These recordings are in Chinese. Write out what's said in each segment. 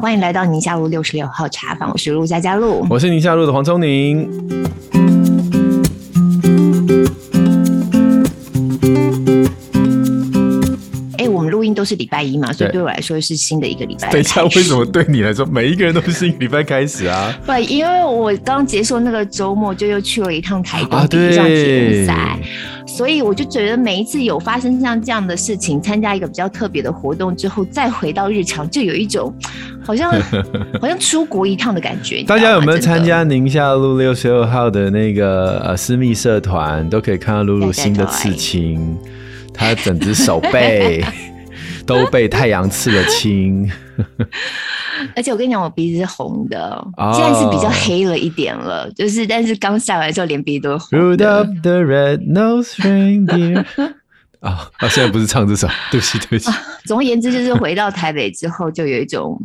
欢迎来到宁夏路六十六号茶坊，我是陆家家路，我是宁夏路的黄聪宁。哎，我们录音都是礼拜一嘛，所以对我来说是新的一个礼拜。等一下，为什么对你来说每一个人都是新礼拜开始啊？不，因为我刚结束那个周末，就又去了一趟台东比上铁人赛。所以我就觉得每一次有发生像这样的事情，参加一个比较特别的活动之后，再回到日常，就有一种好像 好像出国一趟的感觉。大家有没有参加宁夏路六十六号的那个呃私密社团？都可以看到露露新的刺青，她整只手背 都被太阳刺了青。而且我跟你讲，我鼻子是红的，哦、现在是比较黑了一点了，就是但是刚下来之后连鼻子都红的。Rudolph the Red-Nosed Reindeer 啊，啊，现在不是唱这首，对不起，对不起。总而言之，就是回到台北之后，就有一种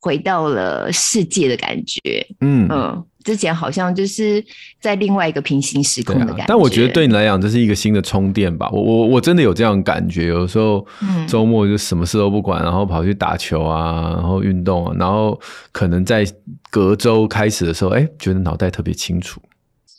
回到了世界的感觉。嗯嗯。之前好像就是在另外一个平行时空的感觉，啊，但我觉得对你来讲这是一个新的充电吧。我我我真的有这样的感觉，有时候周末就什么事都不管，然后跑去打球啊，然后运动啊，然后可能在隔周开始的时候，哎，觉得脑袋特别清楚。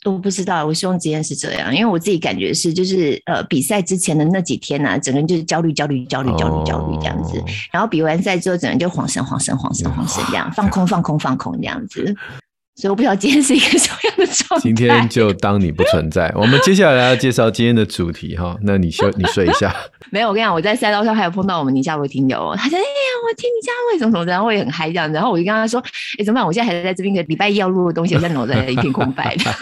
我不知道，我希望今天是这样，因为我自己感觉是，就是呃，比赛之前的那几天呢，啊，整个人就是焦虑、焦虑、焦虑、焦虑、焦虑这样子，然后比完赛之后，整个人就恍神、恍神、恍神、恍神这样，放空、放空、放空这样子。所以我不知道今天是一个什么样的状态。今天就当你不存在。我们接下来要介绍今天的主题哈，那你休你睡一下。没有，我跟你讲，我在赛道上还有碰到我们宁夏璐听友，他说：“哎呀，我听宁夏璐什么什么，然后我也很嗨这样子。”然后我就跟他说：“哎、欸，怎么办？我现在还在这边，个礼拜一要录的东西，我在脑袋一片空白的。”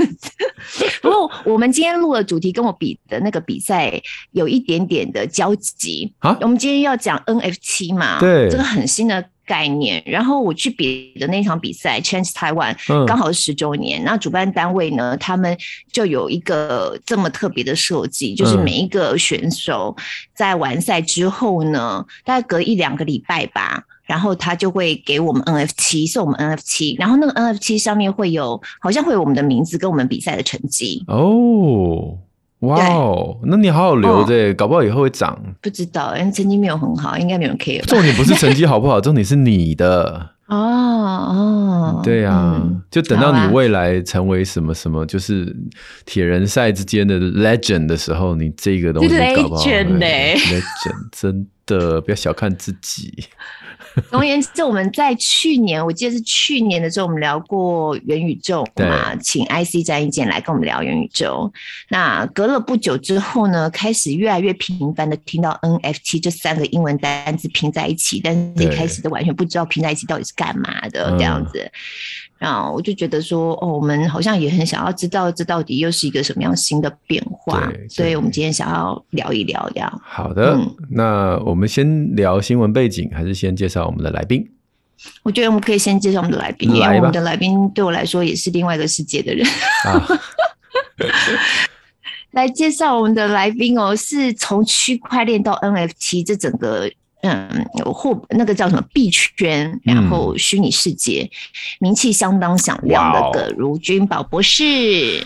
不过我们今天录的主题跟我比的那个比赛有一点点的交集啊。我们今天要讲 NFT 嘛，对，这个很新的。概念，然后我去比的那场比赛 Chance Taiwan，刚好是十周年。那、嗯、主办单位呢，他们就有一个这么特别的设计，就是每一个选手在完赛之后呢，大概隔一两个礼拜吧，然后他就会给我们 NFT，送我们 NFT，然后那个 NFT 上面会有，好像会有我们的名字跟我们比赛的成绩哦。哇哦，那你好好留着，哦，搞不好以后会涨。不知道，因为成绩没有很好，应该没有人 care。重点不是成绩好不好，重点是你的。哦哦，对呀，啊嗯，就等到你未来成为什么什么，就是铁人赛之间的 legend 的时候，你这个东西搞不好。legend 欸，legend 真的不要小看自己。总而言之，我们在去年，我记得是去年的时候，我们聊过元宇宙嘛，请 IC 詹一健来跟我们聊元宇宙。那隔了不久之后呢，开始越来越频繁的听到 NFT 这三个英文单字拼在一起，但是一开始都完全不知道拼在一起到底是干嘛的这样子。然后我就觉得说，哦，我们好像也很想要知道这到底又是一个什么样新的变化，所以我们今天想要聊一聊这样。好的，嗯，那我们先聊新闻背景，还是先介绍我们的来宾？我觉得我们可以先介绍我们的来宾，因为我们的来宾对我来说也是另外一个世界的人。啊、来介绍我们的来宾哦，是从区块链到 NFT 这整个。嗯，或那个叫什么币圈，然后虚拟世界、嗯、名气相当响亮的葛如君宝博士，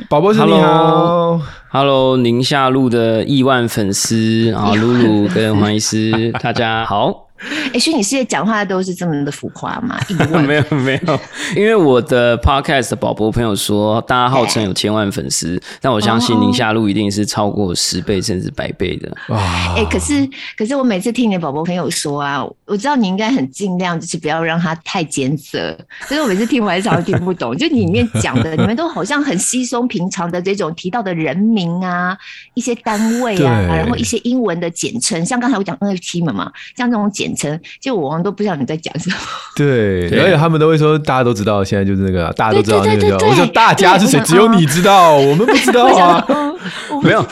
宝博士你好，Hello，宁夏路的亿万粉丝啊，露露跟黄医师，大家好。哎，虚拟世界讲话都是这么的浮夸吗？没有没有，因为我的 podcast 的宝宝朋友说，大家号称有千万粉丝，但我相信宁夏路一定是超过十倍甚至百倍的。哇！哎，可是可是我每次听你的宝宝朋友说啊，我知道你应该很尽量，就是不要让他太艰涩。所以我每次听我还是常听不懂，就你里面讲的，你们都好像很稀松平常的这种提到的人名啊，一些单位啊，然后一些英文的简称，像刚才我讲 NFT 嘛嘛，像这种简。就我们都不知道你在讲什么。对，而且他们都会说，大家都知道，现在就是那个大家都知道那个。我说大家是谁？只有你知道，我们不知道啊。没有，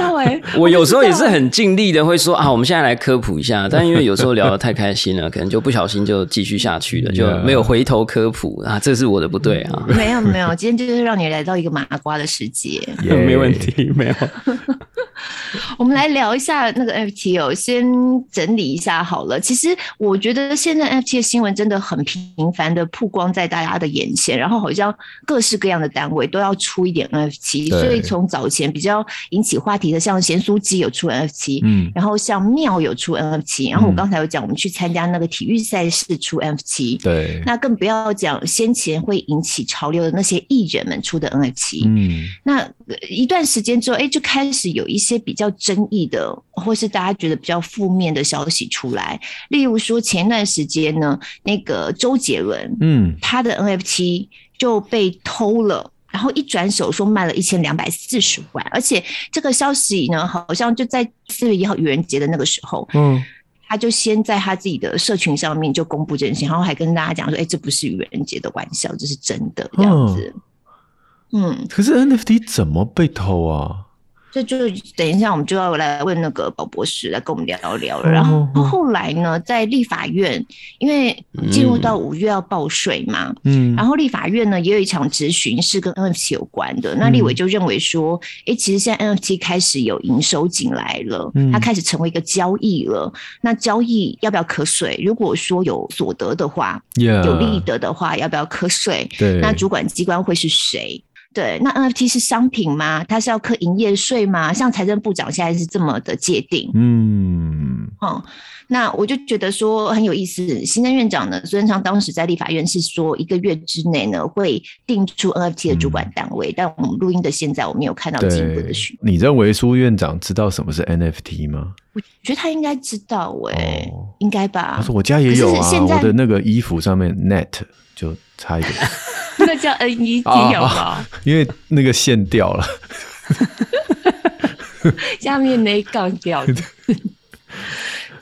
我有时候也是很尽力的会说啊，我们现在来科普一下。但因为有时候聊得太开心了，可能就不小心就继续下去了，就没有回头科普啊。这是我的不对啊。没有没有，今天就是让你来到一个麻瓜的世界。没问题，没有。我们来聊一下那个 NFT 哦，先整理一下好了。其实我觉得现在 NFT 的新闻真的很频繁的曝光在大家的眼前，然后好像各式各样的单位都要出一点 NFT，所以从早前比较引起话题的，像咸酥鸡有出 NFT，嗯，然后像庙有出 NFT，然后我刚才有讲我们去参加那个体育赛事出 NFT，对，那更不要讲先前会引起潮流的那些艺人们出的 NFT，嗯，那一段时间之后，哎，就开始有一些比较争议的，或是大家觉得比较负面的消息出来。例如说，前一段时间呢，那个周杰伦，嗯，他的 NFT 就被偷了，然后一转手说卖了一千两百四十万，而且这个消息呢，好像就在四月一号愚人节的那个时候，嗯，他就先在他自己的社群上面就公布这件事，然后还跟大家讲说，哎，这不是愚人节的玩笑，这是真的这样子。嗯，可是 NFT 怎么被偷啊？这就等一下，我们就要来问那个宝博士来跟我们聊一聊了。然后后来呢，在立法院，因为进入到五月要报税嘛，嗯，然后立法院呢也有一场质询是跟 NFT 有关的。那立委就认为说，哎，其实现在 NFT 开始有营收进来了，它开始成为一个交易了。那交易要不要课税？如果说有所得的话，有利得的话，要不要课税？对，那主管机关会是谁？对，那 NFT 是商品吗？它是要刻营业税吗？像财政部长现在是这么的界定。嗯，哦，那我就觉得说很有意思。行政院长呢，孙昌当时在立法院是说一个月之内呢会定出 NFT 的主管单位，嗯、但我们录音的现在我没有看到进一步的讯。你认为苏院长知道什么是 NFT 吗？我觉得他应该知道、欸，哎、哦，应该吧？他说我家也有啊，我的那个衣服上面 net 就差一点。那叫 NFT 有吗？因为那个线掉了，下面那一杠掉的。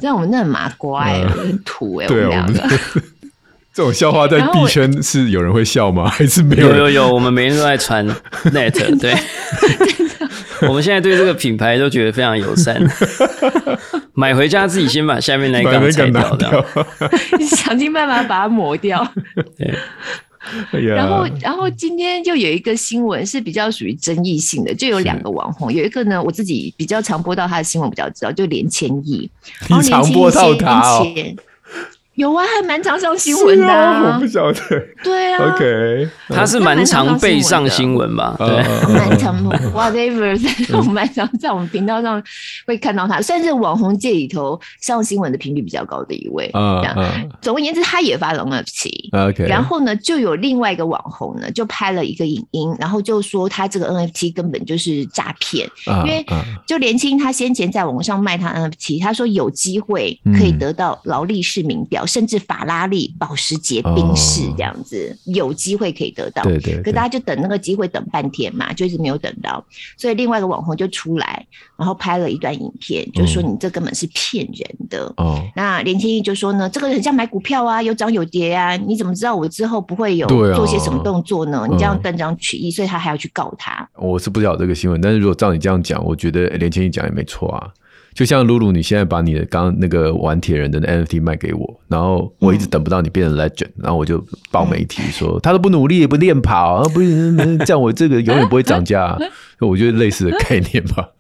让我们那很麻瓜，很土哎。对啊，这种笑话在币圈是有人会笑吗？还是没有？有有有，我们每天都在传 net。对，我们现在对这个品牌都觉得非常友善。买回家自己先把下面那一杠拆掉，的，想尽办法把它磨掉。对。然后，然后今天就有一个新闻是比较属于争议性的，就有两个网红，有一个呢，我自己比较常播到他的新闻，比较知道，就连千亿，然后 常播到他哦。有啊，还蛮常上新闻的。我不晓得。对啊，OK，他是蛮常被上新闻吧？对，蛮常 whatever，我们蛮常在我们频道上会看到他，算是网红界里头上新闻的频率比较高的一位。嗯嗯，总而言之，他也发了 NFT。OK，然后呢，就有另外一个网红呢，就拍了一个影音，然后就说他这个 NFT 根本就是诈骗，因为就连青他先前在网上卖他 NFT，他说有机会可以得到劳力士名表。甚至法拉利、保时捷、宾士这样子，哦、有机会可以得到。对对，对。可大家就等那个机会等半天嘛，就一直没有等到。所以另外一个网红就出来，然后拍了一段影片，就说你这根本是骗人的。哦。那连千亿就说呢，这个很像买股票啊，有涨有跌啊，你怎么知道我之后不会有做些什么动作呢？啊、你这样断章取义，所以他还要去告他。我是不知道这个新闻，但是如果照你这样讲，我觉得连千亿讲也没错啊。就像露露，你现在把你的刚刚那个玩铁人的 NFT 卖给我，然后我一直等不到你变成 Legend，然后我就报媒体说他都不努力也不练跑，不是这样，我这个永远不会涨价，我觉得类似的概念吧。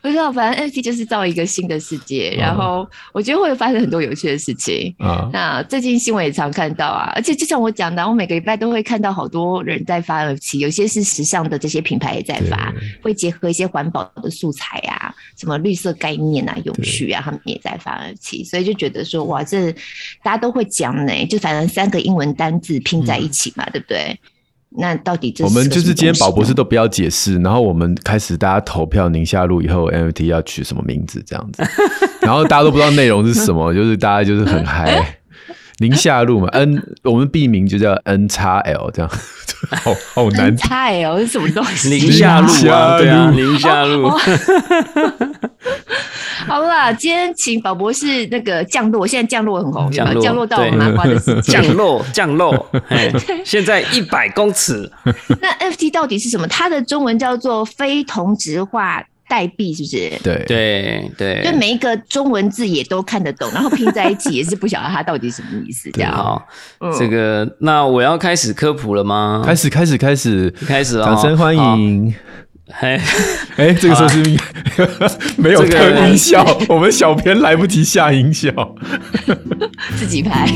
不知道，反正 NFT 就是造一个新的世界，然后我觉得会发生很多有趣的事情。啊，那最近新闻也常看到啊，而且就像我讲的，我每个礼拜都会看到好多人在发 NFT，有些是时尚的这些品牌也在发，会结合一些环保的素材啊，什么绿色概念啊、永续啊，他们也在发 NFT，所以就觉得说，哇，这大家都会讲呢，就反正三个英文单字拼在一起嘛，嗯、对不对？那到底这是？我们就是今天宝博士都不要解释，然后我们开始大家投票，宁夏路以后 NFT 要取什么名字这样子，然后大家都不知道内容是什么，就是大家就是很嗨。宁夏路嘛，N 我们币名就叫 N 叉 L 这样，好好难。猜哦，这是什么东西？宁夏路啊，对啊，宁夏路。好啦，今天请宝博士那个降落，现在降落很红，降落，降落到我麻瓜的世界，降落降落，现在一百公尺。那 FT 到底是什么？它的中文叫做非同质化代币，是不是？对对对，就每一个中文字也都看得懂，然后拼在一起也是不晓得它到底什么意思。这样好，这个那我要开始科普了吗？开始开始开始开始，掌声欢迎。哎 哎，这个时候是 没有特音效，我们小编来不及下音效，自己拍。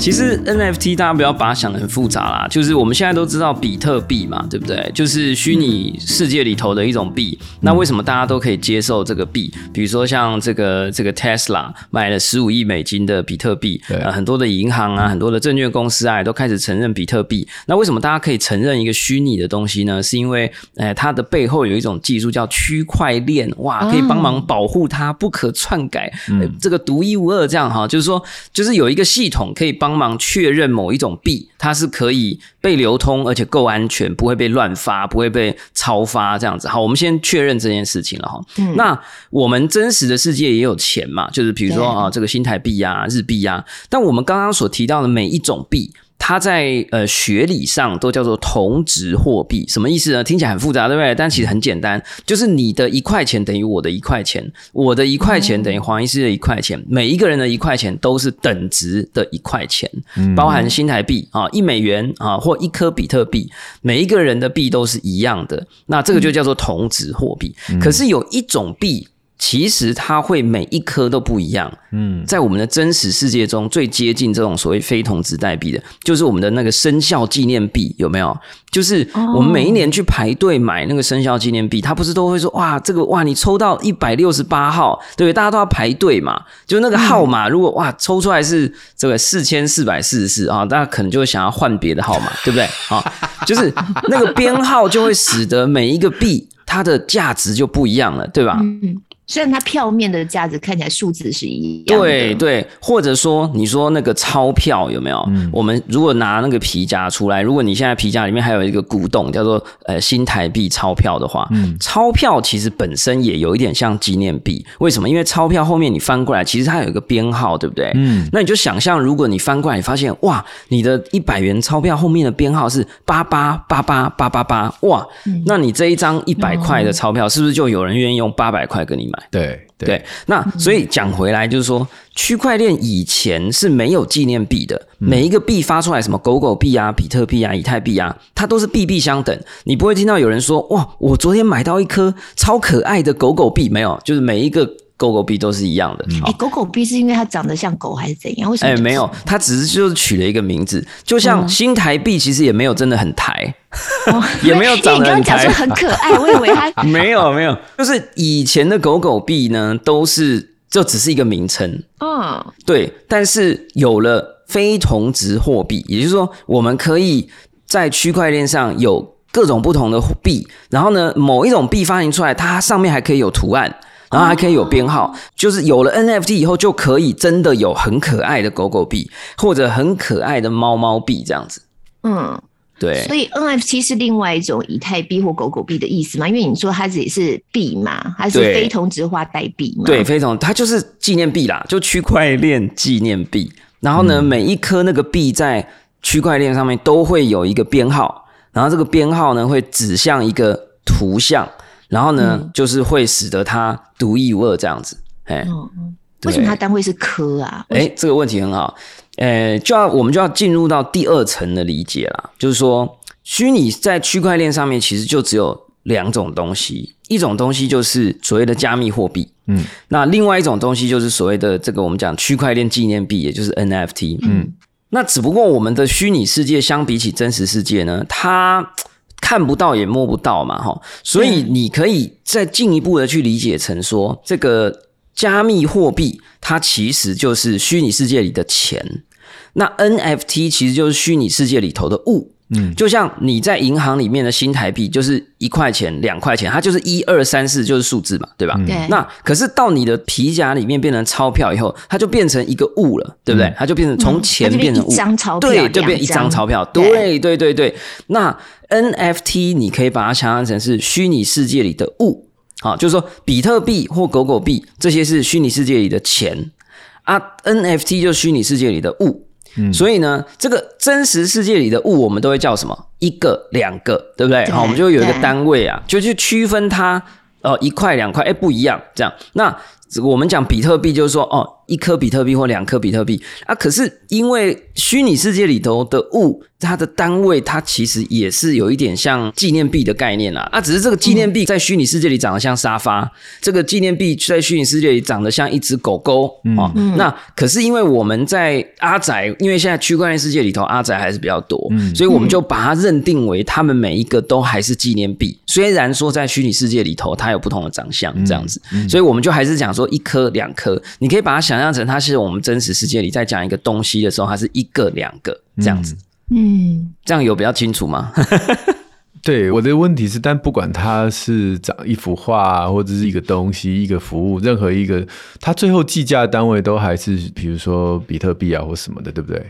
其实 NFT 大家不要把它想得很复杂啦，就是我们现在都知道比特币嘛，对不对？就是虚拟世界里头的一种币。那为什么大家都可以接受这个币？比如说像这个这个 Tesla 买了十五亿美金的比特币，呃，很多的银行啊，很多的证券公司啊，都开始承认比特币。那为什么大家可以承认一个虚拟的东西呢？是因为，呃，它的背后有一种技术叫区块链，哇，可以帮忙保护它不可篡改，呃，这个独一无二这样哈，就是说，就是有一个系统可以帮。帮忙确认某一种币，它是可以被流通，而且够安全，不会被乱发，不会被超发这样子。好，我们先确认这件事情了哈。嗯、那我们真实的世界也有钱嘛？就是比如说啊，这个新台币呀、日币呀。但我们刚刚所提到的每一种币。它在呃学理上都叫做同值货币，什么意思呢？听起来很复杂，对不对？但其实很简单，就是你的一块钱等于我的一块钱，我的一块钱等于黄医师的一块钱，每一个人的一块钱都是等值的一块钱，包含新台币啊，一美元啊，或一颗比特币，每一个人的币都是一样的，那这个就叫做同值货币。可是有一种币。其实它会每一颗都不一样。嗯，在我们的真实世界中，最接近这种所谓非同质代币的，就是我们的那个生肖纪念币，有没有？就是我们每一年去排队买那个生肖纪念币，它不是都会说哇，这个哇，你抽到一百六十八号，对不对？大家都要排队嘛。就那个号码，如果哇抽出来是这个四千四百四十四啊，大家可能就会想要换别的号码，对不对？啊，就是那个编号就会使得每一个币它的价值就不一样了，对吧？嗯。虽然它票面的价值看起来数字是一样的，对对，或者说你说那个钞票有没有？嗯、我们如果拿那个皮夹出来，如果你现在皮夹里面还有一个古董叫做呃新台币钞票的话，嗯、钞票其实本身也有一点像纪念币。为什么？因为钞票后面你翻过来，其实它有一个编号，对不对？嗯，那你就想象，如果你翻过来，你发现哇，你的一百元钞票后面的编号是八八八八八八八，哇，嗯、那你这一张一百块的钞票，是不是就有人愿意用八百块跟你买？对对，对，那所以讲回来就是说，区块链以前是没有纪念币的，每一个币发出来，什么狗狗币啊、比特币啊、以太币啊，它都是币币相等。你不会听到有人说，哇，我昨天买到一颗超可爱的狗狗币，没有，就是每一个狗狗币都是一样的。哎、欸，狗狗币是因为它长得像狗还是怎样？为什么？哎、欸，没有，它只是就是取了一个名字，就像新台币，其实也没有真的很台。哦、也没有长得很，你刚刚讲说很可爱，我以为它 没有没有，就是以前的狗狗币呢，都是就只是一个名称，嗯，对。但是有了非同值货币，也就是说，我们可以在区块链上有各种不同的币，然后呢，某一种币发行出来，它上面还可以有图案，然后还可以有编号，哦、就是有了 NFT 以后，就可以真的有很可爱的狗狗币，或者很可爱的猫猫币这样子，嗯。对，所以 NFT 是另外一种以太币或狗狗币的意思嘛？因为你说它也是币嘛，它是非同质化代币嘛？对，非同，它就是纪念币啦，就区块链纪念币。然后呢，嗯、每一颗那个币在区块链上面都会有一个编号，然后这个编号呢会指向一个图像，然后呢、嗯、就是会使得它独一无二这样子。哎，嗯，为什么它单位是颗啊？哎，这个问题很好。呃，就要我们就要进入到第二层的理解啦，就是说，虚拟在区块链上面其实就只有两种东西，一种东西就是所谓的加密货币，嗯，那另外一种东西就是所谓的这个我们讲区块链纪念币，也就是 NFT，嗯，那只不过我们的虚拟世界相比起真实世界呢，它看不到也摸不到嘛，哈，所以你可以再进一步的去理解成说，这个加密货币它其实就是虚拟世界里的钱。那 NFT 其实就是虚拟世界里头的物，嗯，就像你在银行里面的新台币，就是一块钱、两块钱，它就是一二三四，就是数字嘛，对吧？对。那可是到你的皮夹里面变成钞票以后，它就变成一个物了，对不对？它就变成从钱变成物，一张钞票，对，就变一张钞票，对，对，对，对。那 NFT 你可以把它想象成是虚拟世界里的物，好，就是说比特币或狗狗币这些是虚拟世界里的钱啊，NFT 就是虚拟世界里的物。嗯，所以呢，这个真实世界里的物，我们都会叫什么？一个、两个，对不对？好对，我们就有一个单位啊，就去区分它哦，一块两块，哎，不一样，这样。那我们讲比特币，就是说，哦，一颗比特币或两颗比特币啊。可是因为虚拟世界里头的物，它的单位，它其实也是有一点像纪念币的概念啦。啊，只是这个纪念币在虚拟世界里长得像沙发，嗯、这个纪念币在虚拟世界里长得像一只狗狗啊。嗯、那可是因为我们在阿宅，因为现在区块链世界里头阿宅还是比较多，嗯、所以我们就把它认定为他们每一个都还是纪念币。虽然说在虚拟世界里头它有不同的长相这样子，嗯嗯、所以我们就还是讲说一颗两颗，你可以把它想象成它是我们真实世界里在讲一个东西的时候，它是一个两个这样子。嗯，这样有比较清楚吗？对，我的问题是，但不管它是长一幅画，或者是一个东西、一个服务，任何一个，它最后计价单位都还是，比如说比特币啊或什么的，对不对？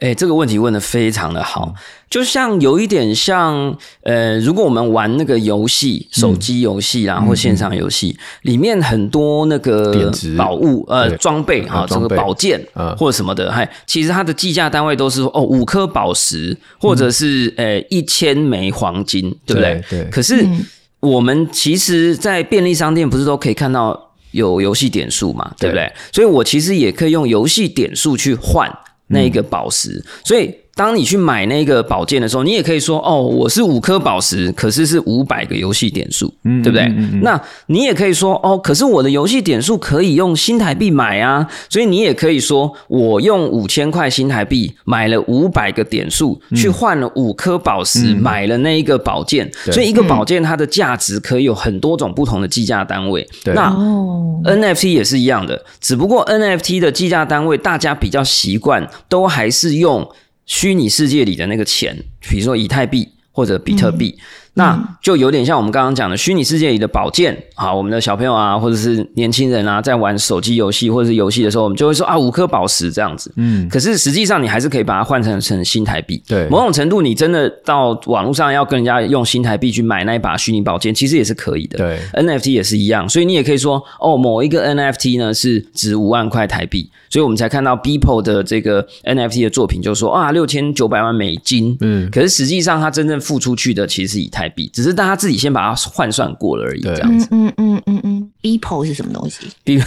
哎，这个问题问的非常的好，就像有一点像，呃，如果我们玩那个游戏，手机游戏啦，或线上游戏，里面很多那个宝物，呃，装备啊，这个宝剑或者什么的，嗨，其实它的计价单位都是，哦，五颗宝石，或者是呃一千枚黄金，对不对？对。可是我们其实，在便利商店不是都可以看到有游戏点数嘛，对不对？所以我其实也可以用游戏点数去换。那一个宝石，所以。当你去买那个宝剑的时候，你也可以说哦，我是五颗宝石，可是是五百个游戏点数，嗯，对不对？嗯嗯嗯、那你也可以说哦，可是我的游戏点数可以用新台币买啊，所以你也可以说我用五千块新台币买了五百个点数，嗯、去换了五颗宝石，嗯、买了那一个宝剑，嗯、所以一个宝剑它的价值可以有很多种不同的计价单位。对那 NFT 也是一样的，只不过 NFT 的计价单位大家比较习惯，都还是用。虚拟世界里的那个钱，比如说以太币或者比特币。那就有点像我们刚刚讲的虚拟世界里的宝剑啊，我们的小朋友啊，或者是年轻人啊，在玩手机游戏或者是游戏的时候，我们就会说啊，五颗宝石这样子。嗯，可是实际上你还是可以把它换成成新台币。对，某种程度你真的到网络上要跟人家用新台币去买那一把虚拟宝剑，其实也是可以的。对，NFT 也是一样，所以你也可以说哦，某一个 NFT 呢是值五万块台币，所以我们才看到 Beeple 的这个 NFT 的作品，就说啊六千九百万美金。嗯，可是实际上它真正付出去的其实是以太。只是大家自己先把它换算过了而已，这样子。嗯嗯嗯嗯 people 是什么东西？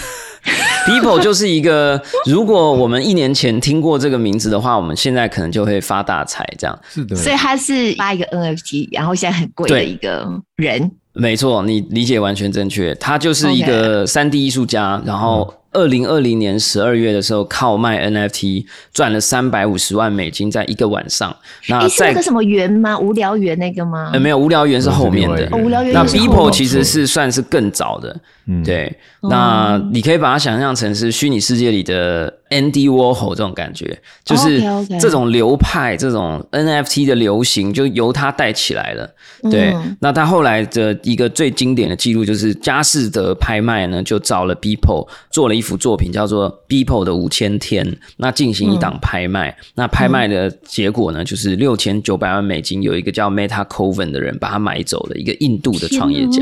Beeple 就是一个，如果我们一年前听过这个名字的话，我们现在可能就会发大财，这样。是的。所以他是发一个 NFT，然后现在很贵的一个人。没错，你理解完全正确。他就是一个三 D 艺术家，Okay. 然后。二零二零年十二月的时候，靠卖 NFT 赚了三百五十万美金，在一个晚上。那是那个什么园吗？无聊园那个吗？呃，没有，无聊园是后面的。无聊园。那 Beeple 其实是算是更早的。嗯，对。那你可以把它想象成是虚拟世界里的 Andy Warhol 这种感觉，就是这种流派、这种 NFT 的流行，就由他带起来了。对。那他后来的一个最经典的记录，就是佳士得拍卖呢，就找了 Beeple 做了一。一幅作品叫做《Beeple 的五千天》，那进行一档拍卖，嗯、那拍卖的结果呢，就是六千九百万美金，有一个叫 Meta Coven 的人把它买走了，一个印度的创业家。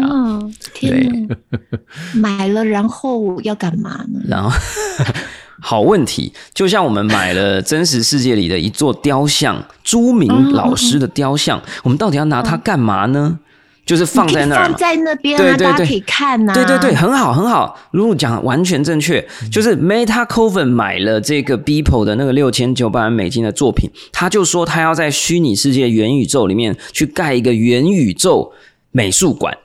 天哪，对，买了然后要干嘛呢？然后，好问题，就像我们买了真实世界里的一座雕像，朱明老师的雕像，我们到底要拿它干嘛呢？就是放在那儿，放在那边，对对对，大家可以看呐。对对对，很好很好，如果讲完全正确，就是 Meta Coven 买了这个 Beeple 的那个六千九百万美金的作品，他就说他要在虚拟世界元宇宙里面去盖一个元宇宙美术馆，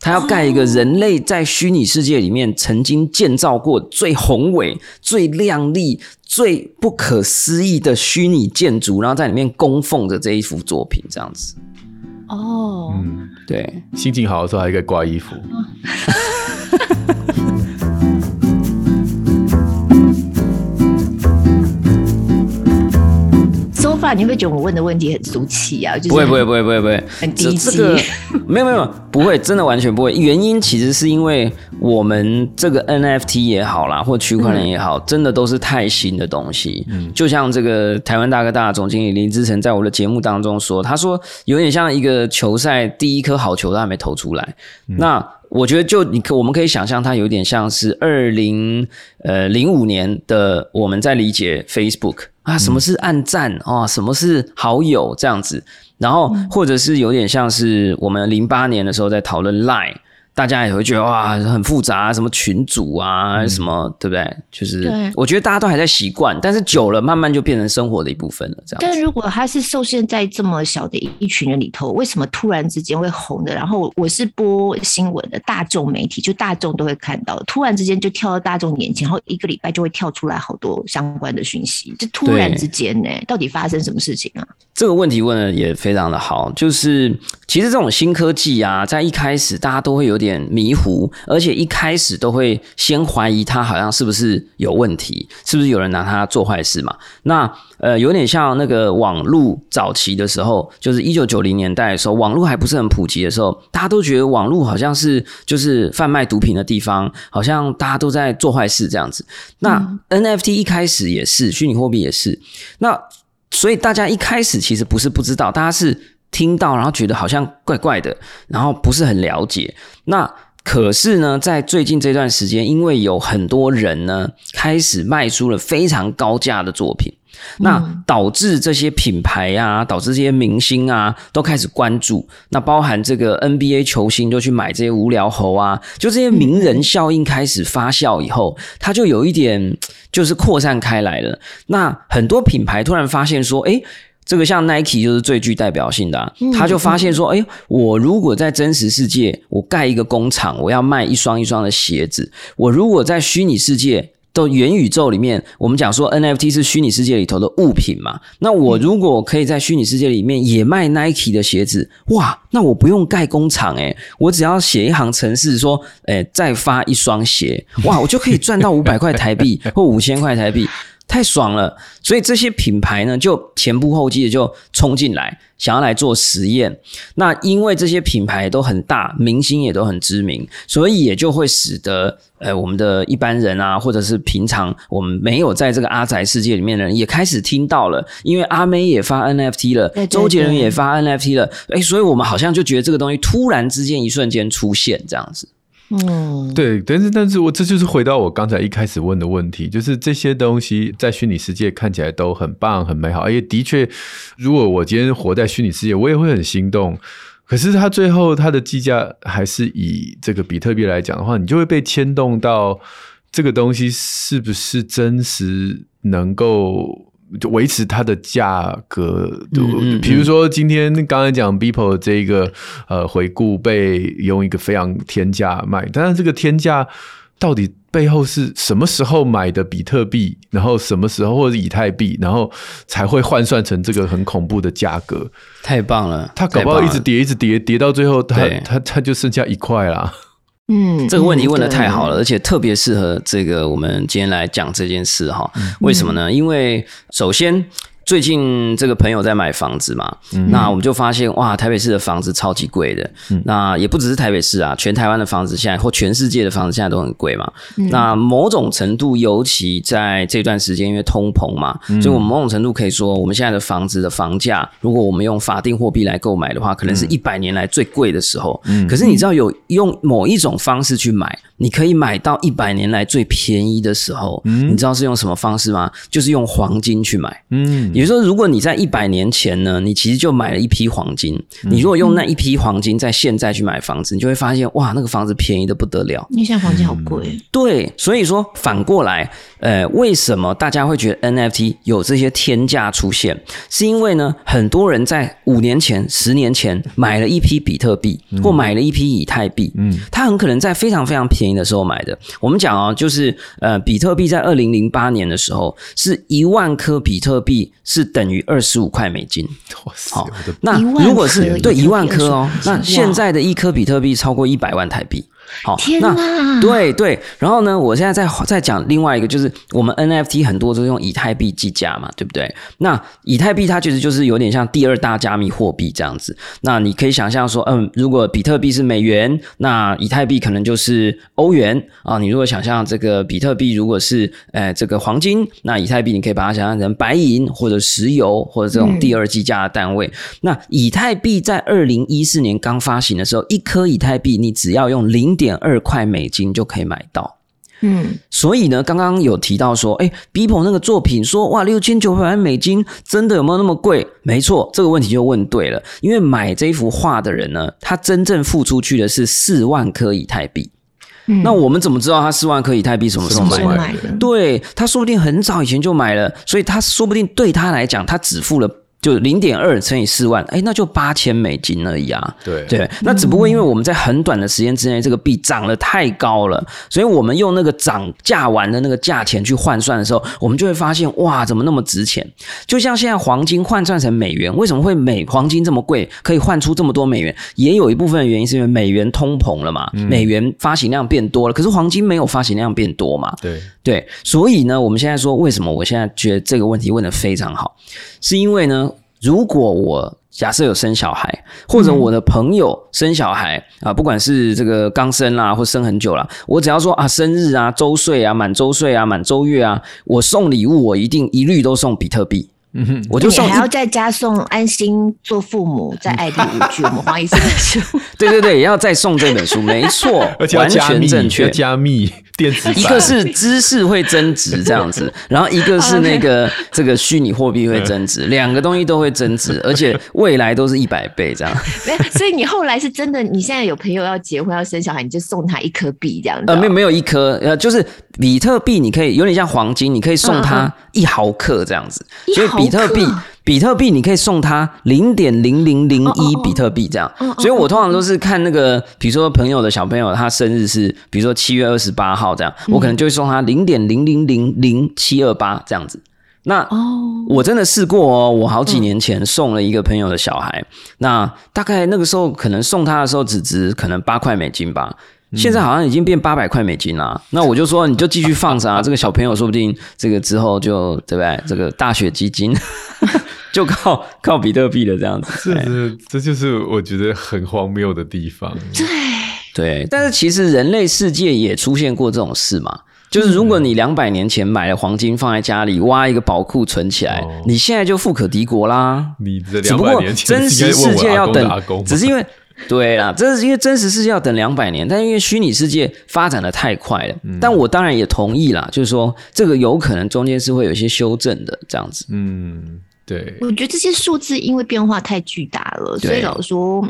他要盖一个人类在虚拟世界里面曾经建造过最宏伟、最亮丽、最不可思议的虚拟建筑，然后在里面供奉着这一幅作品，这样子。哦，嗯，对，心情好的时候还可以挂衣服。你会不会觉得我问的问题很俗气啊？就是、不会不会不会不会不会，很低级。这个没有没有不会，真的完全不会。原因其实是因为我们这个 NFT 也好啦，或区块链也好，嗯、真的都是太新的东西。嗯，就像这个台湾大哥大总经理林志成在我的节目当中说，他说有点像一个球赛第一颗好球都还没投出来。嗯、那我觉得就你可我们可以想象，它有点像是二零呃零五年的我们在理解 Facebook。啊，什么是暗赞啊、哦？什么是好友这样子？然后或者是有点像是我们零八年的时候在讨论 Line，大家也会觉得哇很复杂，什么群组啊，嗯、什么对不对？就是我觉得大家都还在习惯，但是久了慢慢就变成生活的一部分了。这样。但如果他是受限在这么小的一群人里头，为什么突然之间会红的？然后我是播新闻的大众媒体，就大众都会看到，突然之间就跳到大众眼前，然后一个礼拜就会跳出来好多相关的讯息，就突然之间呢，到底发生什么事情啊？这个问题问的也非常的好，就是其实这种新科技啊，在一开始大家都会有点迷糊，而且一开始都会先怀疑他好像是不是有问题，是不是有人拿他做坏事嘛？那呃，有点像那个网络早期的时候，就是一九九零年代的时候，网络还不是很普及的时候，大家都觉得网络好像是就是贩卖毒品的地方，好像大家都在做坏事这样子。那 NFT 一开始也是，虚拟货币也是，那。所以大家一开始其实不是不知道，大家是听到，然后觉得好像怪怪的，然后不是很了解。那可是呢，在最近这段时间，因为有很多人呢开始卖出了非常高价的作品。那导致这些品牌啊，导致这些明星啊都开始关注。那包含这个 NBA 球星就去买这些无聊猴啊，就这些名人效应开始发酵以后，它就有一点就是扩散开来了。那很多品牌突然发现说，诶，这个像 Nike 就是最具代表性的啊，他就发现说，哎，我如果在真实世界我盖一个工厂，我要卖一双一双的鞋子，我如果在虚拟世界。到元宇宙里面，我们讲说 NFT 是虚拟世界里头的物品嘛。那我如果可以在虚拟世界里面也卖 Nike 的鞋子，哇，那我不用盖工厂诶，我只要写一行程式说，诶，再发一双鞋，哇，我就可以赚到五百块台币或五千块台币。太爽了，所以这些品牌呢，就前仆后继的就冲进来，想要来做实验。那因为这些品牌都很大，明星也都很知名，所以也就会使得呃，我们的一般人啊，或者是平常我们没有在这个阿宅世界里面的人，也开始听到了。因为阿妹也发 NFT 了，对对对，周杰伦也发 NFT 了，哎，所以我们好像就觉得这个东西突然之间一瞬间出现这样子。嗯，对，但是但是我这就是回到我刚才一开始问的问题，就是这些东西在虚拟世界看起来都很棒、很美好，而且的确，如果我今天活在虚拟世界，我也会很心动。可是它最后它的计价还是以这个比特币来讲的话，你就会被牵动到这个东西是不是真实能够。就维持它的价格，嗯，比如说今天刚才讲 Beeple 这个呃回顾被用一个非常天价卖，但是这个天价到底背后是什么时候买的比特币，然后什么时候或者以太币，然后才会换算成这个很恐怖的价格？太棒了，它搞不好一直跌，一直跌，跌到最后它它它就剩下一块啦。嗯，这个问题问的太好了，而且特别适合这个我们今天来讲这件事哈。为什么呢？因为首先。最近这个朋友在买房子嘛，嗯、那我们就发现哇，台北市的房子超级贵的。嗯、那也不只是台北市啊，全台湾的房子现在或全世界的房子现在都很贵嘛。嗯、那某种程度，尤其在这段时间，因为通膨嘛，嗯、所以我们某种程度可以说，我们现在的房子的房价，如果我们用法定货币来购买的话，可能是一百年来最贵的时候。嗯、可是你知道，有用某一种方式去买，你可以买到一百年来最便宜的时候。嗯、你知道是用什么方式吗？就是用黄金去买。嗯。也就是说，如果你在一百年前呢，你其实就买了一批黄金。你如果用那一批黄金在现在去买房子，你就会发现，哇，那个房子便宜的不得了。因为现在黄金好贵。对，所以说反过来，呃，为什么大家会觉得 NFT 有这些天价出现？是因为呢，很多人在五年前、十年前买了一批比特币，或买了一批以太币。嗯，他很可能在非常非常便宜的时候买的。我们讲哦，就是呃，比特币在二零零八年的时候是一万颗比特币。是等于二十五块美金。好，那如果是对一万颗哦，那现在的一颗比特币超过一百万台币。好，那对对，然后呢，我现在再再讲另外一个，就是我们 NFT 很多都是用以太币计价嘛，对不对？那以太币它其实就是有点像第二大加密货币这样子。那你可以想象说，嗯，如果比特币是美元，那以太币可能就是欧元啊。你如果想象这个比特币如果是呃这个黄金，那以太币你可以把它想象成白银或者石油或者这种第二计价的单位。嗯、那以太币在二零一四年刚发行的时候，一颗以太币你只要用零点二块美金就可以买到，嗯，所以呢，刚刚有提到说，哎，Beeple 那个作品说，哇，六千九百万美金，真的有没有那么贵？没错，这个问题就问对了，因为买这幅画的人呢，他真正付出去的是四万颗以太币。嗯，那我们怎么知道他四万颗以太币什么时候买的？买的对，他说不定很早以前就买了，所以他说不定对他来讲，他只付了。就零点二乘以四万，哎，那就八千美金而已啊。对对，那只不过因为我们在很短的时间之内，这个币涨得太高了，所以我们用那个涨价完的那个价钱去换算的时候，我们就会发现，哇，怎么那么值钱？就像现在黄金换算成美元，为什么会美黄金这么贵，可以换出这么多美元？也有一部分的原因是因为美元通膨了嘛，美元发行量变多了，可是黄金没有发行量变多嘛。对对，所以呢，我们现在说为什么？我现在觉得这个问题问得非常好，是因为呢。如果我假设有生小孩，或者我的朋友生小孩啊，不管是这个刚生啦，或生很久啦，我只要说啊，生日啊、周岁啊、满周岁啊、满周月啊，我送礼物，我一定一律都送比特币。嗯哼，我就送，还要再加送安心做父母，在爱的五句，我们黄医师的书。对对对，也要再送这本书，没错，而且完全正确，加密电子，一个是知识会增值这样子，然后一个是那个这个虚拟货币会增值，两个东西都会增值，而且未来都是一百倍这样。所以你后来是真的，你现在有朋友要结婚要生小孩，你就送他一颗币这样子。呃，没有没有一颗，呃，就是比特币，你可以有点像黄金，你可以送他一毫克这样子，所以比特币。比特币你可以送他零点零零零一比特币这样，所以我通常都是看那个，比如说朋友的小朋友他生日是，比如说七月二十八号这样，我可能就会送他零点零零零零七二八这样子。那我真的试过哦，我好几年前送了一个朋友的小孩，那大概那个时候可能送他的时候只值可能八块美金吧，现在好像已经变八百块美金了。那我就说你就继续放着啊，这个小朋友说不定这个之后就对不对？这个大学基金。就靠靠比特币的这样子，这是这就是我觉得很荒谬的地方。对对，但是其实人类世界也出现过这种事嘛，就是如果你两百年前买了黄金放在家里，挖一个宝库存起来，哦、你现在就富可敌国啦。你这两百年前真实世界要等，只是因为 对啦，这是因为真实世界要等两百年，但因为虚拟世界发展的太快了。嗯、但我当然也同意啦，就是说这个有可能中间是会有一些修正的这样子。嗯。对，我觉得这些数字因为变化太巨大了，所以老实说，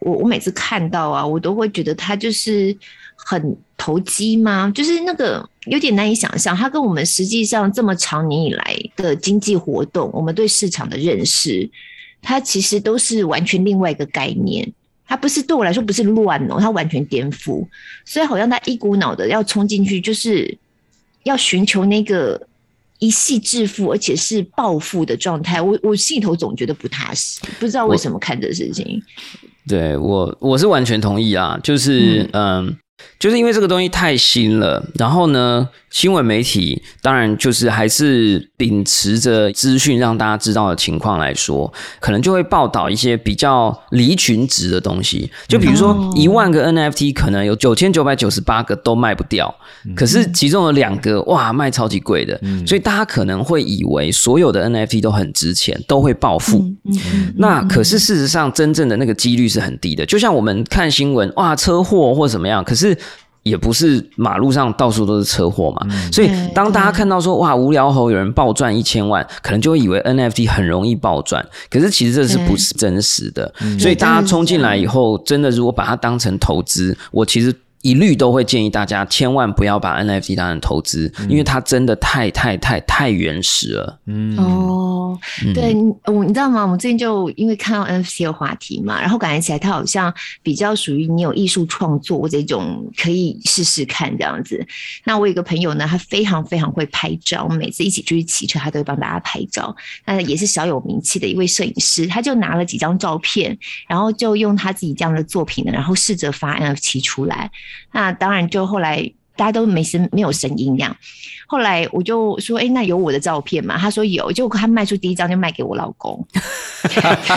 我我每次看到啊，我都会觉得它就是很投机吗？就是那个有点难以想象，它跟我们实际上这么长年以来的经济活动，我们对市场的认识，它其实都是完全另外一个概念。它不是对我来说不是乱哦，它完全颠覆，所以好像他一股脑的要冲进去，就是要寻求那个。一系致富，而且是暴富的状态，我我心里头总觉得不踏实，不知道为什么看这事情。对我，我是完全同意啊，就是嗯。嗯就是因为这个东西太新了，然后呢，新闻媒体当然就是还是秉持着资讯让大家知道的情况来说，可能就会报道一些比较离群值的东西。就比如说一万个 NFT，可能有九千九百九十八个都卖不掉，可是其中有两个哇卖超级贵的，所以大家可能会以为所有的 NFT 都很值钱，都会暴富。那可是事实上，真正的那个几率是很低的。就像我们看新闻，哇，车祸或怎么样，可是。也不是马路上到处都是车祸嘛，嗯、所以当大家看到说哇无聊猴有人暴赚一千万，可能就会以为 NFT 很容易暴赚，可是其实这是不是真实的？所以大家冲进来以后，真的如果把它当成投资，我其实。一律都会建议大家千万不要把 NFT 当成投资，嗯、因为它真的太太太太原始了。嗯哦，对，我你知道吗？我们最近就因为看到 NFT 的话题嘛，然后感觉起来它好像比较属于你有艺术创作这种可以试试看这样子。那我有一个朋友呢，他非常非常会拍照，我们每次一起出去骑车，他都会帮大家拍照。那也是小有名气的一位摄影师，他就拿了几张照片，然后就用他自己这样的作品呢，然后试着发 NFT 出来。那当然，就后来大家都没声，没有声音这样。后来我就说：“哎、欸，那有我的照片吗？”他说有，就他卖出第一张就卖给我老公。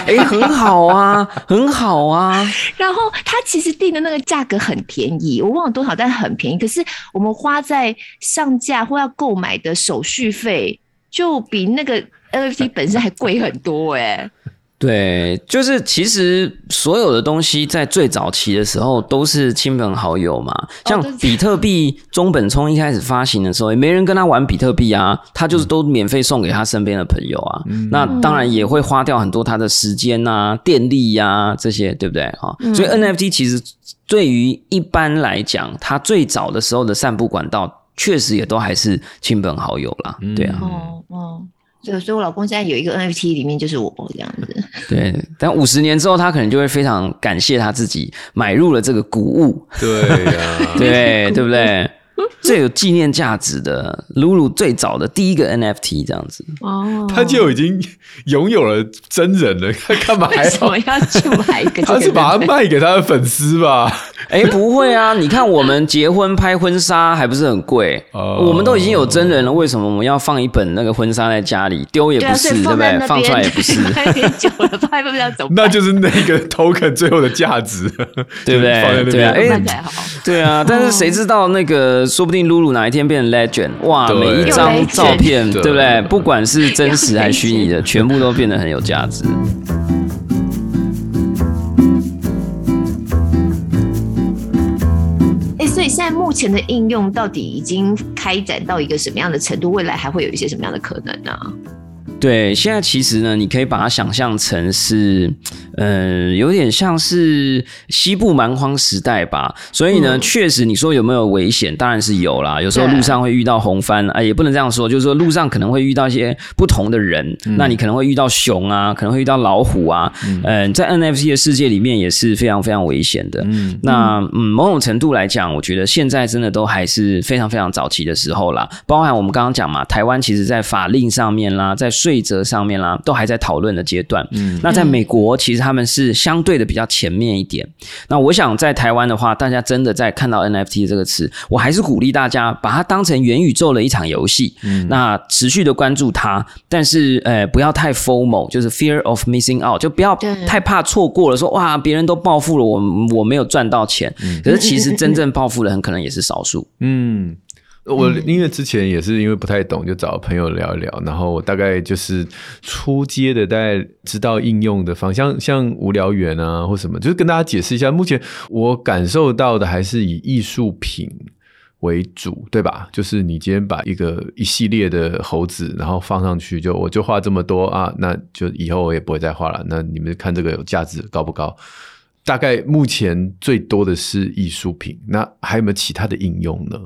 哎、欸，很好啊，很好啊。然后他其实定的那个价格很便宜，我忘了多少，但很便宜。可是我们花在上架或要购买的手续费，就比那个 NFT 本身还贵很多哎、欸。对，就是其实所有的东西在最早期的时候都是亲朋好友嘛。像 比特币，中本聪一开始发行的时候，也没人跟他玩比特币啊，他就是都免费送给他身边的朋友啊。嗯、那当然也会花掉很多他的时间啊、电力呀、啊、这些，对不对？哈、嗯，所以 NFT 其实对于一般来讲，它最早的时候的散布管道，确实也都还是亲朋好友啦。对啊。哦哦。所以，我老公现在有一个 NFT，里面就是我这样子。对，但五十年之后，他可能就会非常感谢他自己买入了这个古物。对呀、啊，对，对不对？最有纪念价值的露露最早的第一个 NFT 这样子哦，他就已经拥有了真人了，他 干嘛还要，为什么要去买一个？他是把它卖给他的粉丝吧？哎、欸，不会啊！你看我们结婚拍婚纱还不是很贵？哦，我们都已经有真人了，为什么我们要放一本那个婚纱在家里丢也不是，对，对不对？放出来也不是，拍点久了拍不了怎么？那就是那个 token 最后的价值，对不对？放在那边对啊，哎、欸，对啊，但是谁知道那个说不定露露哪一天变成 legend，哇，每一张照片对，不对？不管是真实还是虚拟的，全部都变得很有价值。哎，所以现在目前的应用到底已经开展到一个什么样的程度？未来还会有一些什么样的可能呢？对，现在其实呢，你可以把它想象成是，呃，有点像是西部蛮荒时代吧。所以呢，嗯、确实你说有没有危险？当然是有啦。有时候路上会遇到红番啊，也不能这样说，就是说路上可能会遇到一些不同的人。嗯、那你可能会遇到熊啊，可能会遇到老虎啊。嗯、呃，在 NFT 的世界里面也是非常非常危险的。嗯，那嗯，某种程度来讲，我觉得现在真的都还是非常非常早期的时候啦。包含我们刚刚讲嘛，台湾其实在法令上面啦，在税。规则上面啦，都还在讨论的阶段。嗯，那在美国，其实他们是相对的比较前面一点。那我想在台湾的话，大家真的在看到 NFT 这个词，我还是鼓励大家把它当成元宇宙的一场游戏。嗯，那持续的关注它，但是呃，不要太 formal，就是 fear of missing out，就不要太怕错过了说。说哇，别人都暴富了，我我没有赚到钱。嗯，可是其实真正暴富的很可能也是少数。嗯。我因为之前也是因为不太懂，就找朋友聊一聊，然后我大概就是初阶的，大概知道应用的方向，像无聊猿啊或什么，就是跟大家解释一下。目前我感受到的还是以艺术品为主，对吧？就是你今天把一个一系列的猴子，然后放上去，就我就画这么多啊，那就以后我也不会再画了。那你们看这个有价值高不高？大概目前最多的是艺术品，那还有没有其他的应用呢？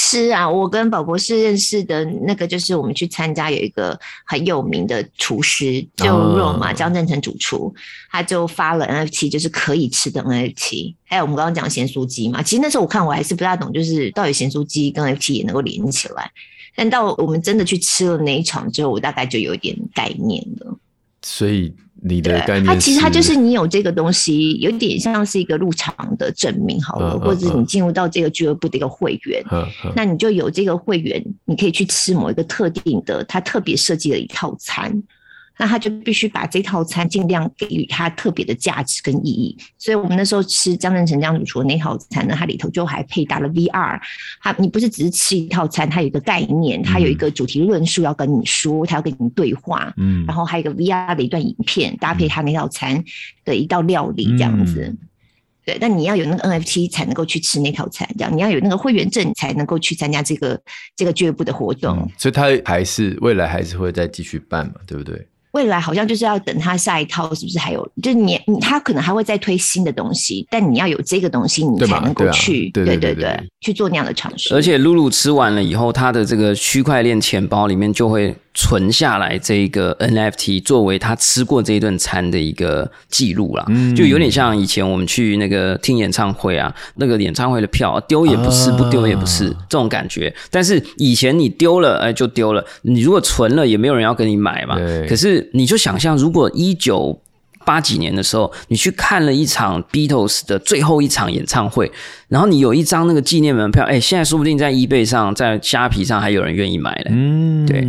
吃啊！我跟宝博士认识的那个，就是我们去参加有一个很有名的厨师，就 Ro 嘛，张振成主厨，他就发了 NFT，就是可以吃的 NFT。还有我们刚刚讲咸酥鸡嘛，其实那时候我看我还是不大懂，就是到底咸酥鸡跟 NFT 也能够连起来。但到我们真的去吃了那一场之后，我大概就有点概念了。所以。你的概念，它其实它就是你有这个东西，有点像是一个入场的证明好了，或者你进入到这个俱乐部的一个会员，那你就有这个会员，你可以去吃某一个特定的，它特别设计的一套餐。那他就必须把这套餐尽量给予它特别的价值跟意义，所以我们那时候吃江振诚江主厨的那套餐呢，它里头就还配搭了 VR，它你不是只是吃一套餐，它有一个概念，它有一个主题论述要跟你说，它要跟你对话，嗯，然后还有一个 VR 的一段影片搭配它那套餐的一道料理这样子，对，但你要有那个 NFT 才能够去吃那套餐，这样你要有那个会员证才能够去参加这个这个俱乐部的活动，嗯，所以它还是未来还是会再继续办嘛，对不对？未来好像就是要等他下一套，是不是还有？就是你你他可能还会再推新的东西，但你要有这个东西，你才能够去对，啊、对，对，对对对去做那样的尝试。而且露露吃完了以后，他的这个区块链钱包里面就会存下来这一个 NFT，作为他吃过这一顿餐的一个记录啦。嗯，就有点像以前我们去那个听演唱会啊，那个演唱会的票丢也不是，不丢也不是，啊、这种感觉。但是以前你丢了，哎，就丢了。你如果存了，也没有人要跟你买嘛。可是你就想象，如果一九八几年的时候，你去看了一场 Beatles 的最后一场演唱会，然后你有一张那个纪念门票，哎，现在说不定在 eBay 上，在虾皮上还有人愿意买嘞。嗯，对，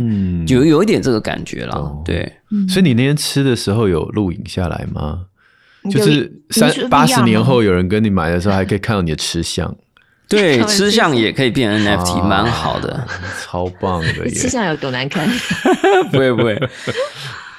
有有一点这个感觉了。哦、对，所以你那天吃的时候有录影下来吗？就是三八十年后有人跟你买的时候，还可以看到你的吃相。对，吃相也可以变 NFT，蛮好的，超棒的耶！吃相有多难看？不 会不会。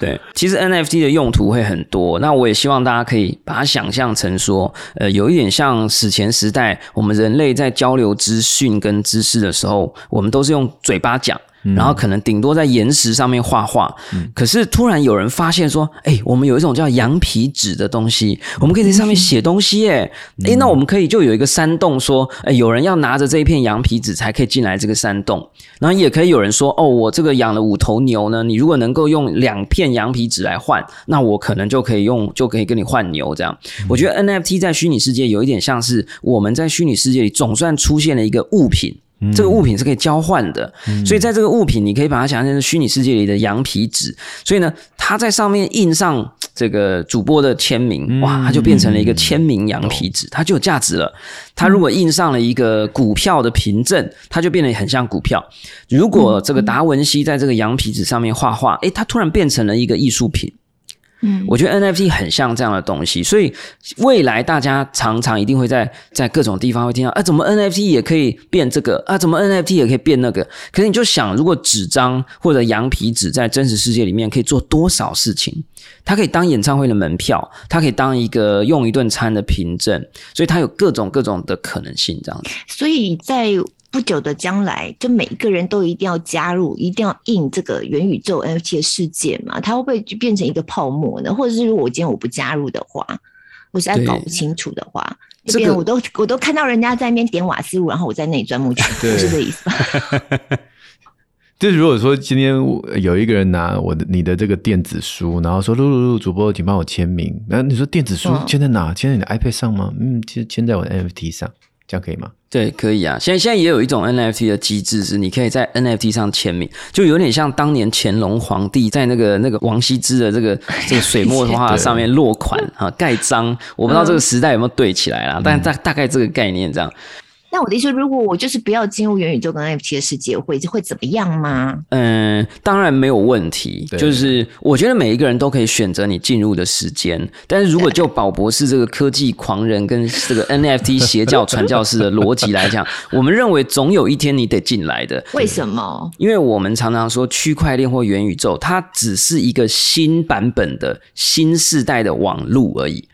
对，其实 NFT 的用途会很多。那我也希望大家可以把它想象成说，呃，有一点像史前时代，我们人类在交流资讯跟知识的时候，我们都是用嘴巴讲。然后可能顶多在岩石上面画画，嗯、可是突然有人发现说：“哎，我们有一种叫羊皮纸的东西，我们可以在上面写东西。”哎，哎，那我们可以就有一个山洞，说：“哎，有人要拿着这一片羊皮纸才可以进来这个山洞。”然后也可以有人说：“哦，我这个养了五头牛呢，你如果能够用两片羊皮纸来换，那我可能就可以用，就可以跟你换牛。”这样，我觉得 NFT 在虚拟世界有一点像是我们在虚拟世界里总算出现了一个物品。这个物品是可以交换的，嗯、所以在这个物品，你可以把它想象成虚拟世界里的羊皮纸。所以呢，它在上面印上这个主播的签名，哇，它就变成了一个签名羊皮纸，它就有价值了。它如果印上了一个股票的凭证，它就变得很像股票。如果这个达文西在这个羊皮纸上面画画，诶，它突然变成了一个艺术品。嗯，我觉得 NFT 很像这样的东西，所以未来大家常常一定会在在各种地方会听到，啊，怎么 NFT 也可以变这个啊？怎么 NFT 也可以变那个？可是你就想，如果纸张或者羊皮纸在真实世界里面可以做多少事情？它可以当演唱会的门票，它可以当一个用一顿餐的凭证，所以它有各种各种的可能性，这样子。所以在不久的将来，就每一个人都一定要加入，一定要印这个元宇宙 NFT 的世界嘛？它会不会就变成一个泡沫呢？或者是如果我今天我不加入的话，我实在搞不清楚的话，这边我都、这个、我都看到人家在那边点瓦斯炉，然后我在那里钻木取 火，是这意思吧？就如果说今天有一个人拿我的你的这个电子书，然后说录录录，主播请帮我签名，然后你说电子书签在哪？签在你的 iPad 上吗？嗯，其实签在我的 NFT 上。这样可以吗？对，可以啊。现在现在也有一种 NFT 的机制，是你可以在 NFT 上签名，就有点像当年乾隆皇帝在那个那个王羲之的这个 这个水墨画上面落款啊盖章。我不知道这个时代有没有对起来啦，嗯、但大大概这个概念这样。那我的意思，如果我就是不要进入元宇宙跟 NFT 的世界，会会怎么样吗？嗯，当然没有问题。就是我觉得每一个人都可以选择你进入的时间，但是如果就宝博士这个科技狂人跟这个 NFT 邪教 传教士的逻辑来讲，我们认为总有一天你得进来的。为什么？因为我们常常说区块链或元宇宙，它只是一个新版本的新世代的网路而已。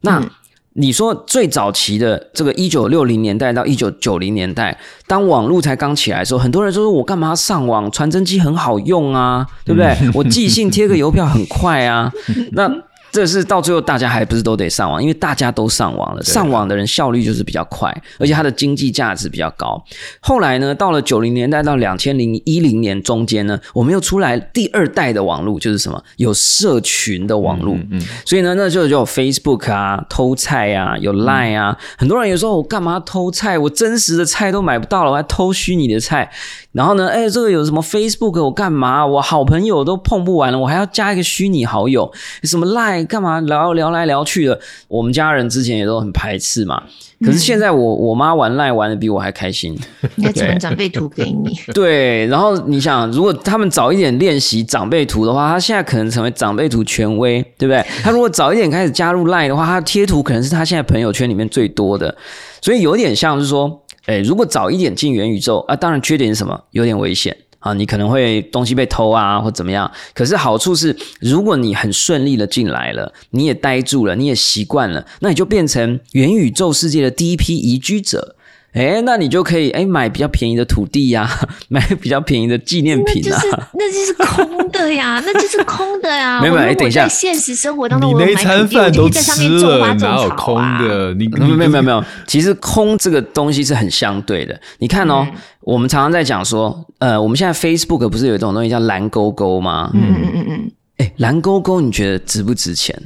那。嗯你说最早期的这个一九六零年代到一九九零年代，当网络才刚起来的时候，很多人说我干嘛上网？传真机很好用啊，对不对？我寄信贴个邮票很快啊，那。这是到最后，大家还不是都得上网，因为大家都上网了，上网的人效率就是比较快，而且它的经济价值比较高。后来呢，到了九零年代到两千零一零年中间呢，我们又出来第二代的网络，就是什么？有社群的网络。嗯，嗯，所以呢，那就就有 Facebook 啊，偷菜啊，有 Line 啊。嗯，很多人有时候我干嘛偷菜？我真实的菜都买不到了，我还偷虚拟的菜。然后呢，哎，这个有什么 Facebook？我干嘛？我好朋友都碰不完了，我还要加一个虚拟好友？什么 Line？干嘛聊聊来聊去的？我们家人之前也都很排斥嘛。可是现在我我妈玩赖玩的比我还开心。应该传长辈图给你。对，然后你想，如果他们早一点练习长辈图的话，他现在可能成为长辈图权威，对不对？他如果早一点开始加入赖的话，他贴图可能是他现在朋友圈里面最多的。所以有点像是说，哎，如果早一点进元宇宙啊，当然缺点是什么？有点危险。啊，你可能会东西被偷啊，或怎么样。可是好处是，如果你很顺利的进来了，你也呆住了，你也习惯了，那你就变成元宇宙世界的第一批移居者。哎，那你就可以哎买比较便宜的土地呀，买比较便宜的纪念品啊。那就是 空的呀，那就是空的呀。没有，哎，等一下，现实生活当中，你那餐饭都吃了，哪有空的？你没有没有没有，其实空这个东西是很相对的。你看哦，我们常常在讲说，呃，我们现在 Facebook 不是有一种东西叫蓝勾勾吗？嗯嗯嗯嗯。哎，蓝勾勾，你觉得值不值钱？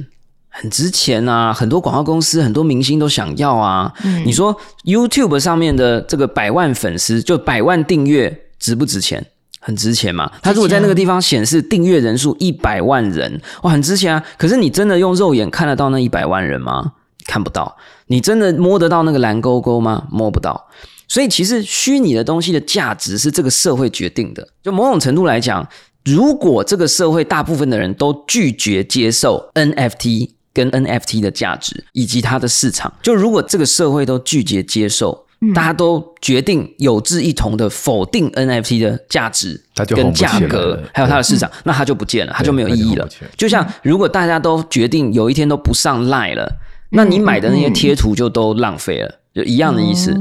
很值钱啊！很多广告公司、很多明星都想要啊。嗯、你说 YouTube 上面的这个百万粉丝，就百万订阅，值不值钱？很值钱嘛。他如果在那个地方显示订阅人数一百万人，哇，很值钱啊。可是你真的用肉眼看得到那一百万人吗？看不到。你真的摸得到那个蓝勾勾吗？摸不到。所以其实虚拟的东西的价值是这个社会决定的。就某种程度来讲，如果这个社会大部分的人都拒绝接受 NFT。跟 NFT 的价值以及它的市场，就如果这个社会都拒绝接受，大家都决定有志一同的否定 NFT 的价值，跟价格，还有它的市场，那它就不见了，它就没有意义了。就，就像如果大家都决定有一天都不上 Line 了，那你买的那些贴图就都浪费了，就一样的意思。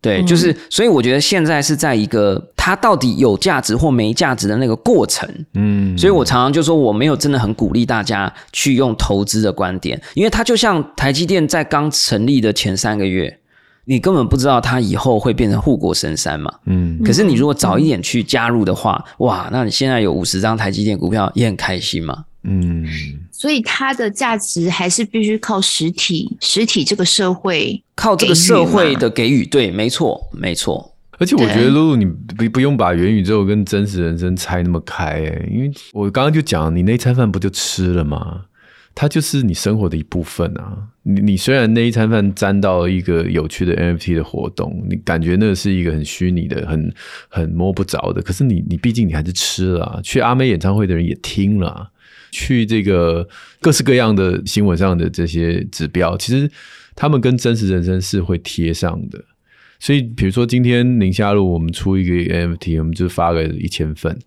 对，就是所以我觉得现在是在一个它到底有价值或没价值的那个过程。嗯，所以我常常就说我没有真的很鼓励大家去用投资的观点，因为它就像台积电在刚成立的前三个月。你根本不知道它以后会变成护国神山嘛？嗯，可是你如果早一点去加入的话，嗯、哇，那你现在有五十张台积电股票也很开心嘛？嗯，所以它的价值还是必须靠实体，实体这个社会，靠这个社会的给予。对，没错，没错。而且我觉得露露，你不不用把元宇宙跟真实人生拆那么开，哎，因为我刚刚就讲，你那餐饭不就吃了吗？它就是你生活的一部分啊！你你虽然那一餐饭沾到了一个有趣的 NFT 的活动，你感觉那是一个很虚拟的、很很摸不着的，可是你你毕竟你还是吃了啊。去阿妹演唱会的人也听了啊，去这个各式各样的新闻上的这些指标，其实他们跟真实人生是会贴上的。所以，比如说今天宁夏路我们出一个 NFT，我们就发个一千份。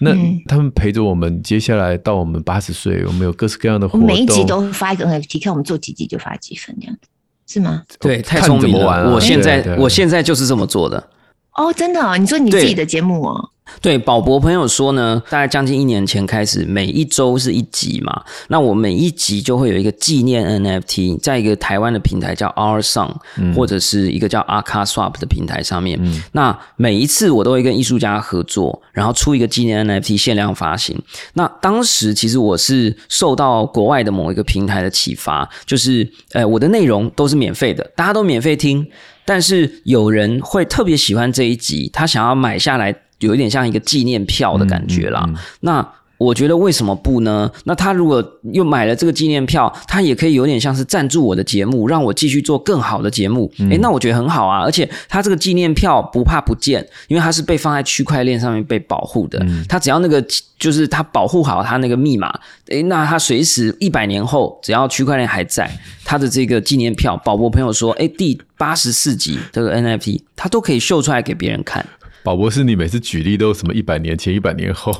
那他们陪着我们，接下来到我们八十岁，我们有各式各样的活动。每一集都发一个 NFT，看我们做几集就发几份，这样子是吗？对，太聪明了。啊、我现在我现在就是这么做的。哦，真的、哦？你说你自己的节目哦？对，宝博朋友说呢，大概将近一年前开始，每一周是一集嘛。那我每一集就会有一个纪念 NFT，在一个台湾的平台叫 Our Song，、嗯、或者是一个叫 Aka Swap 的平台上面。嗯、那每一次我都会跟艺术家合作，然后出一个纪念 NFT 限量发行。那当时其实我是受到国外的某一个平台的启发，就是呃，我的内容都是免费的，大家都免费听，但是有人会特别喜欢这一集，他想要买下来。有一点像一个纪念票的感觉啦。嗯嗯嗯、那我觉得为什么不呢？那他如果又买了这个纪念票，他也可以有点像是赞助我的节目，让我继续做更好的节目。诶、嗯欸，那我觉得很好啊。而且他这个纪念票不怕不见，因为它是被放在区块链上面被保护的。他、嗯、只要那个就是他保护好他那个密码，诶、欸，那他随时一百年后，只要区块链还在，他的这个纪念票，宝博朋友说，诶、欸，第八十四集这个 NFT，他都可以秀出来给别人看。宝博士，你每次举例都什么一百年前、一百年后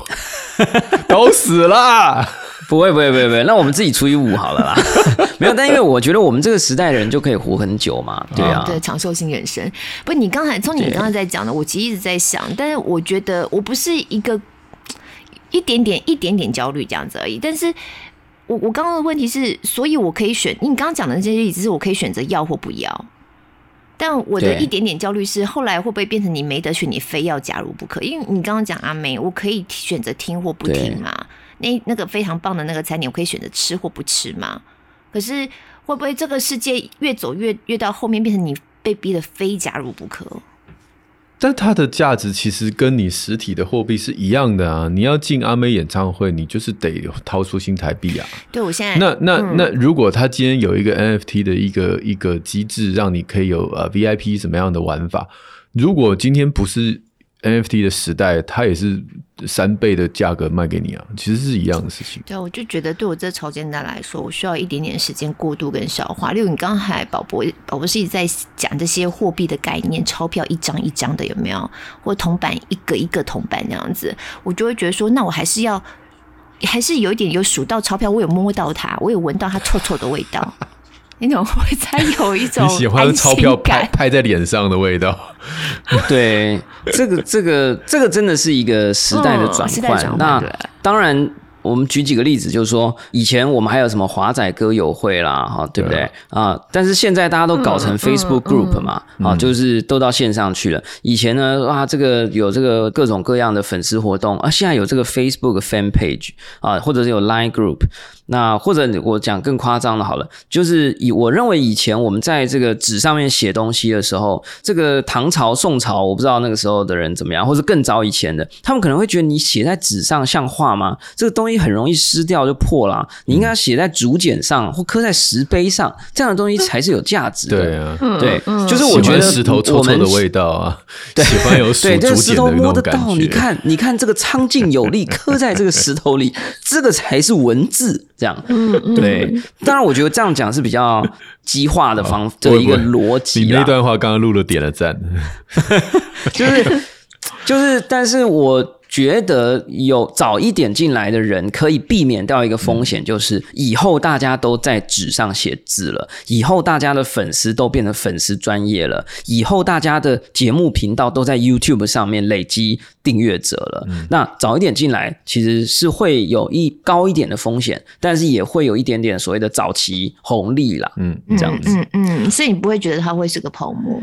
都死了？不会，不会，不会，不会。那我们自己除以五好了啦。没有，但因为我觉得我们这个时代的人就可以活很久嘛。对啊，对，长寿性人生。不，你刚才从你刚刚在讲的，我其实一直在想，但是我觉得我不是一个一点点、一点点焦虑这样子而已。但是我我刚刚的问题是，所以我可以选你刚刚讲的这些例子，是我可以选择要或不要。但我的一点点焦虑是，后来会不会变成你没得选，你非要加入不可？因为你刚刚讲阿妹，我可以选择听或不听嘛。那那个非常棒的那个餐点，我可以选择吃或不吃嘛。可是会不会这个世界越走越越到后面，变成你被逼的非加入不可？但它的价值其实跟你实体的货币是一样的啊！你要进阿妹演唱会，你就是得掏出新台币啊。对，我现在那那、嗯、那，如果他今天有一个 NFT 的一个一个机制，让你可以有呃 VIP 什么样的玩法？如果今天不是。NFT 的时代，它也是三倍的价格卖给你啊，其实是一样的事情。对，我就觉得对我这潮间带来说，我需要一点点时间过渡跟消化。例如你刚才宝博宝博是一直在讲这些货币的概念，钞票一张一张的有没有，或铜板一个一个铜板这样子，我就会觉得说，那我还是要，还是有一点有数到钞票，我有摸到它，我有闻到它臭臭的味道。你怎么会才有一种 喜欢钞票拍拍在脸上的味道？对，这个这个这个真的是一个时代的转换。嗯、那当然。我们举几个例子，就是说，以前我们还有什么华仔歌友会啦，哈，对不对啊？但是现在大家都搞成 Facebook Group 嘛，啊，就是都到线上去了。以前呢，啊，这个有这个各种各样的粉丝活动啊，现在有这个 Facebook Fan Page 啊，或者是有 Line Group。那或者我讲更夸张的，好了，就是以我认为以前我们在这个纸上面写东西的时候，这个唐朝、宋朝，我不知道那个时候的人怎么样，或者更早以前的，他们可能会觉得你写在纸上像画吗？这个东西。很容易撕掉就破了，你应该要写在竹简上或刻在石碑上，这样的东西才是有价值的。对啊，对，就是我觉得石头臭臭的味道啊，对，喜欢有对，这个石头摸得到，你看，你看这个苍劲有力，刻在这个石头里，这个才是文字。这样，嗯，对。当然，我觉得这样讲是比较激化的方的一个逻辑。你那段话刚刚录了点了赞，就是就是，但是我。觉得有早一点进来的人可以避免掉一个风险，就是以后大家都在纸上写字了，以后大家的粉丝都变成粉丝专业了，以后大家的节目频道都在 YouTube 上面累积订阅者了。嗯、那早一点进来其实是会有一高一点的风险，但是也会有一点点所谓的早期红利啦。嗯，这样子。嗯嗯，嗯，所以你不会觉得它会是个泡沫？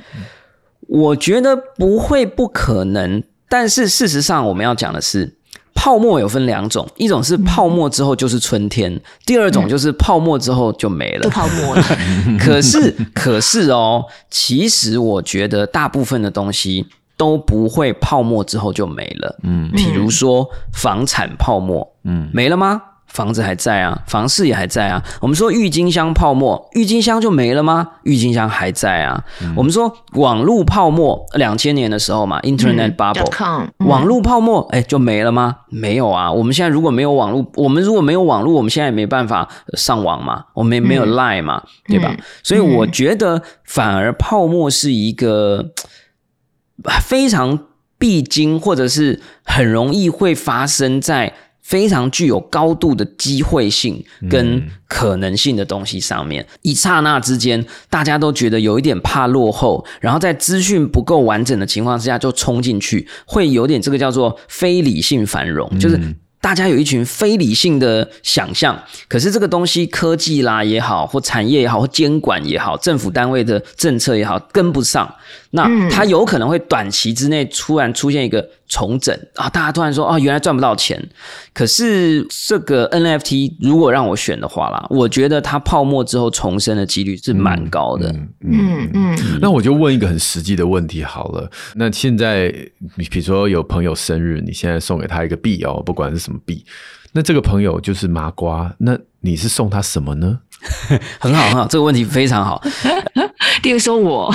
我觉得不会，不可能。但是事实上，我们要讲的是，泡沫有分两种，一种是泡沫之后就是春天，嗯、第二种就是泡沫之后就没了，就泡沫了。可是，可是哦，其实我觉得大部分的东西都不会泡沫之后就没了。嗯，比如说房产泡沫，嗯，没了吗？房子还在啊，房市也还在啊。我们说郁金香泡沫，郁金香就没了吗？郁金香还在啊。嗯、我们说网络泡沫，两千年的时候嘛，Internet bubble，、嗯、网络泡沫，哎，就没了吗？没有啊。我们现在如果没有网络，我们如果没有网络，我们现在也没办法上网嘛，我们也没有 Line 嘛，嗯、对吧？嗯、所以我觉得，反而泡沫是一个非常必经，或者是很容易会发生在。非常具有高度的机会性跟可能性的东西上面，嗯、一刹那之间，大家都觉得有一点怕落后，然后在资讯不够完整的情况之下就冲进去，会有点这个叫做非理性繁荣，嗯、就是大家有一群非理性的想象，可是这个东西科技啦也好，或产业也好，或监管也好，政府单位的政策也好，跟不上。那它有可能会短期之内突然出现一个重整啊，大家突然说啊，原来赚不到钱。可是这个 NFT 如果让我选的话啦，我觉得它泡沫之后重生的几率是蛮高的。嗯嗯，那我就问一个很实际的问题好了。那现在你比如说有朋友生日，你现在送给他一个币哦，不管是什么币，那这个朋友就是麻瓜，那你是送他什么呢？很好很好，这个问题非常好。例如说我，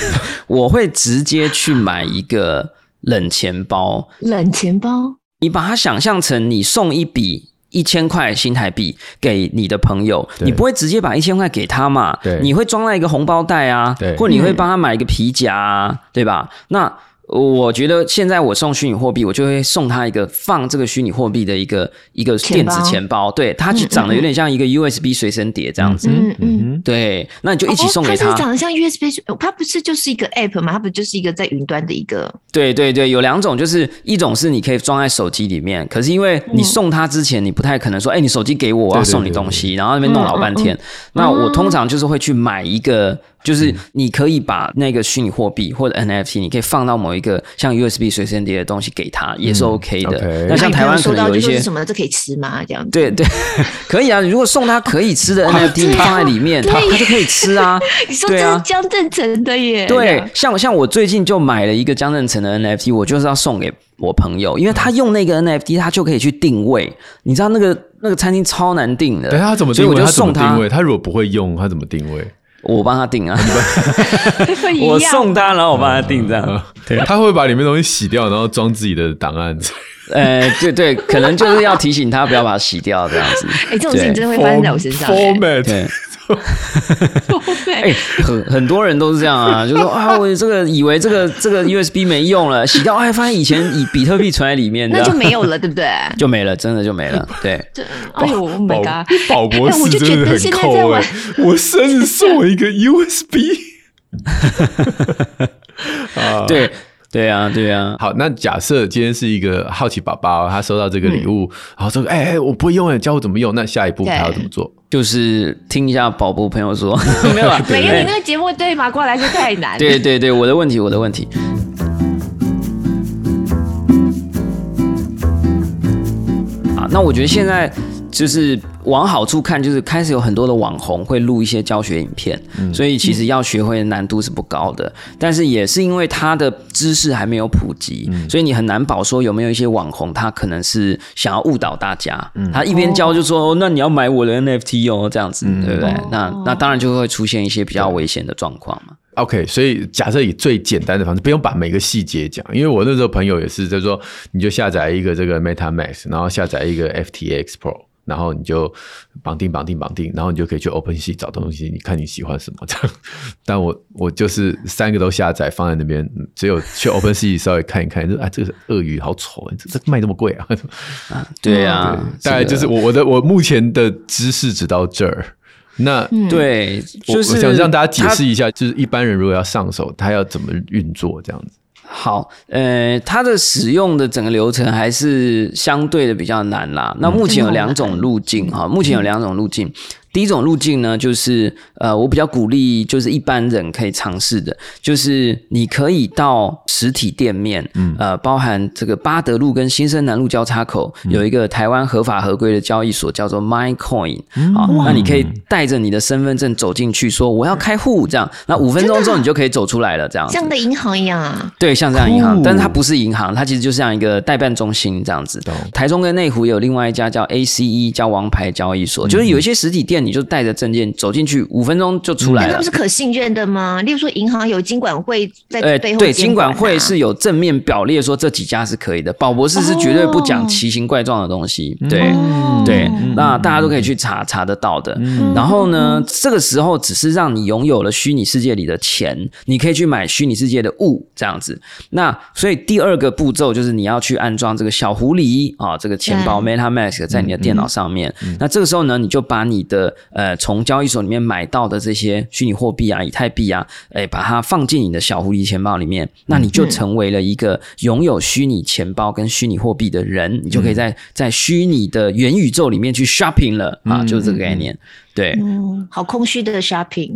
我会直接去买一个冷钱包。冷钱包，你把它想象成你送一笔一千块新台币给你的朋友，你不会直接把一千块给他嘛？对，你会装在一个红包袋啊，对，或你会帮他买一个皮夹啊，嗯、对吧？那。我觉得现在我送虚拟货币，我就会送他一个放这个虚拟货币的一个一个电子钱包，对，它就长得有点像一个 USB 随身碟这样子，嗯嗯，对，那你就一起送给他。它是长得像 USB，它不是就是一个 App 吗？它不就是一个在云端的一个？对对对，有两种，就是一种是你可以装在手机里面，可是因为你送他之前，你不太可能说，哎，你手机给我，我要送你东西，然后那边弄老半天。那我通常就是会去买一个。就是你可以把那个虚拟货币或者 NFT，你可以放到某一个像 USB 随身碟的东西给他，也是 OK 的。嗯 okay、那像台湾可能有一些什么，这可以吃吗？这样子？对对，可以啊。如果送他可以吃的 NFT，你放在里面，他他就可以吃啊。你说这是江振成的耶？对，像像我最近就买了一个江振成的 NFT，我就是要送给我朋友，因为他用那个 NFT，他就可以去定位。你知道那个那个餐厅超难定的，对他怎么定位？所以我就送他定位。他如果不会用，他怎么定位？我帮他订啊，我送他，然后我帮他订这样。对，他会把里面东西洗掉，然后装自己的档案。呃，对对，可能就是要提醒他不要把它洗掉这样子。哎，这种事情真的会发生在我身上。对。哎，很很多人都是这样啊，就说啊，我这个以为这个这个 USB 没用了，洗掉，哎，发现以前以比特币存在里面，那就没有了，对不对？就没了，真的就没了。对，哎呦，My God，宝博士真的很抠哎！我生日送我一个 USB。啊，对。对啊，对啊。好，那假设今天是一个好奇宝宝，他收到这个礼物，嗯、然后说：“哎哎，我不会用哎，教我怎么用。”那下一步他要怎么做？就是听一下宝宝朋友说，没有啊？没有，你那个节目对麻瓜来说太难。对对对，我的问题，我的问题。啊，那我觉得现在就是往好处看，就是开始有很多的网红会录一些教学影片，嗯、所以其实要学会的难度是不高的。嗯、但是也是因为他的知识还没有普及，嗯、所以你很难保说有没有一些网红他可能是想要误导大家，嗯、他一边教就说、哦哦、那你要买我的 NFT 哦，这样子，嗯、对不对？哦、那那当然就会出现一些比较危险的状况嘛。OK，所以假设以最简单的方式，不用把每个细节讲，因为我那时候朋友也是，就是说，你就下载一个这个 MetaMask，然后下载一个 FTX Pro，然后你就绑定绑定绑定，然后你就可以去 OpenSea 找东西，你看你喜欢什么 这样。但我我就是三个都下载放在那边，只有去 OpenSea 稍微看一看，就啊这个鳄鱼好丑，这这卖这么贵啊？啊对啊，对大概就是我我的我目前的知识只到这儿。那对，就是我想让大家解释一下，就是一般人如果要上手，他要怎么运作这样子。好，呃，它的使用的整个流程还是相对的比较难啦。那目前有两种路径哈，目前有两种路径。第一种路径呢，就是呃，我比较鼓励，就是一般人可以尝试的，就是你可以到实体店面，嗯，呃，包含这个八德路跟新生南路交叉口有一个台湾合法合规的交易所，叫做 MyCoin，好，那你可以带着你的身份证走进去，说我要开户，这样，那五分钟之后你就可以走出来了，这样，像的银行一样啊？对，像这样银行，但是它不是银行，它其实就像一个代办中心这样子。台中跟内湖有另外一家叫 ACE，叫王牌交易所，就是有一些实体店。你就带着证件走进去，五分钟就出来了。那不是可信任的吗？例如说，银行有金管会在背后、啊。对，金管会是有正面表列说这几家是可以的。宝博士是绝对不讲奇形怪状的东西。哦、对、嗯、对，那大家都可以去查查得到的。嗯、然后呢，这个时候只是让你拥有了虚拟世界里的钱，你可以去买虚拟世界的物，这样子。那所以第二个步骤就是你要去安装这个小狐狸啊，这个钱包 MetaMask 在你的电脑上面。嗯嗯、那这个时候呢，你就把你的呃，从交易所里面买到的这些虚拟货币啊、以太币啊，哎，把它放进你的小狐狸钱包里面，那你就成为了一个拥有虚拟钱包跟虚拟货币的人，嗯、你就可以在在虚拟的元宇宙里面去 shopping 了、嗯、啊，就是这个概念。对，嗯，好空虚的 shopping。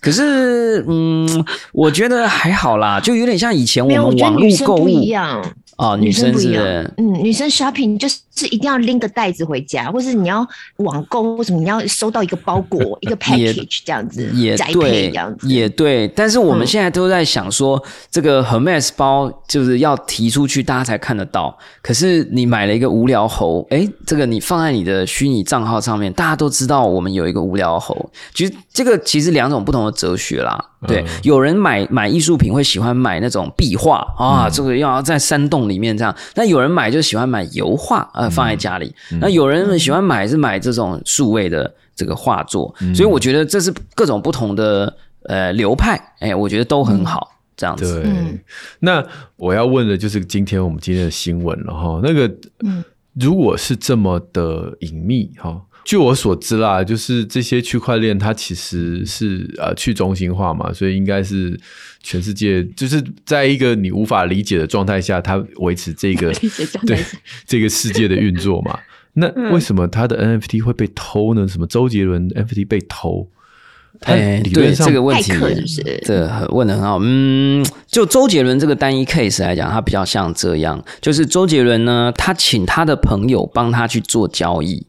可是，嗯，我觉得还好啦，就有点像以前我们网络购物一样。哦，女生不一样。嗯，女生 shopping 就是一定要拎个袋子回家，或是你要网购，或什么你要收到一个包裹，一个 package 这样子，也对，这样子也对。但是我们现在都在想说，嗯、这个 Hermes 包就是要提出去，大家才看得到。可是你买了一个无聊猴，哎，这个你放在你的虚拟账号上面，大家都知道我们有一个无聊猴。其实这个其实两种不同的哲学啦。对，有人买买艺术品会喜欢买那种壁画啊，这个要在山洞里面这样。那有人买就喜欢买油画，呃，放在家里。那有人喜欢买是买这种数位的这个画作。所以我觉得这是各种不同的呃流派，哎，我觉得都很好，这样子。对。那我要问的就是今天我们今天的新闻了哈，那个，如果是这么的隐秘哈。据我所知啦，就是这些区块链它其实是呃去中心化嘛，所以应该是全世界就是在一个你无法理解的状态下，它维持这个对这个世界的运作嘛。那为什么它的 NFT 会被偷呢？什么周杰伦 NFT 被偷？哎，对这个问题，这个问的很好。嗯，就周杰伦这个单一 case 来讲，他比较像这样，就是周杰伦呢，他请他的朋友帮他去做交易。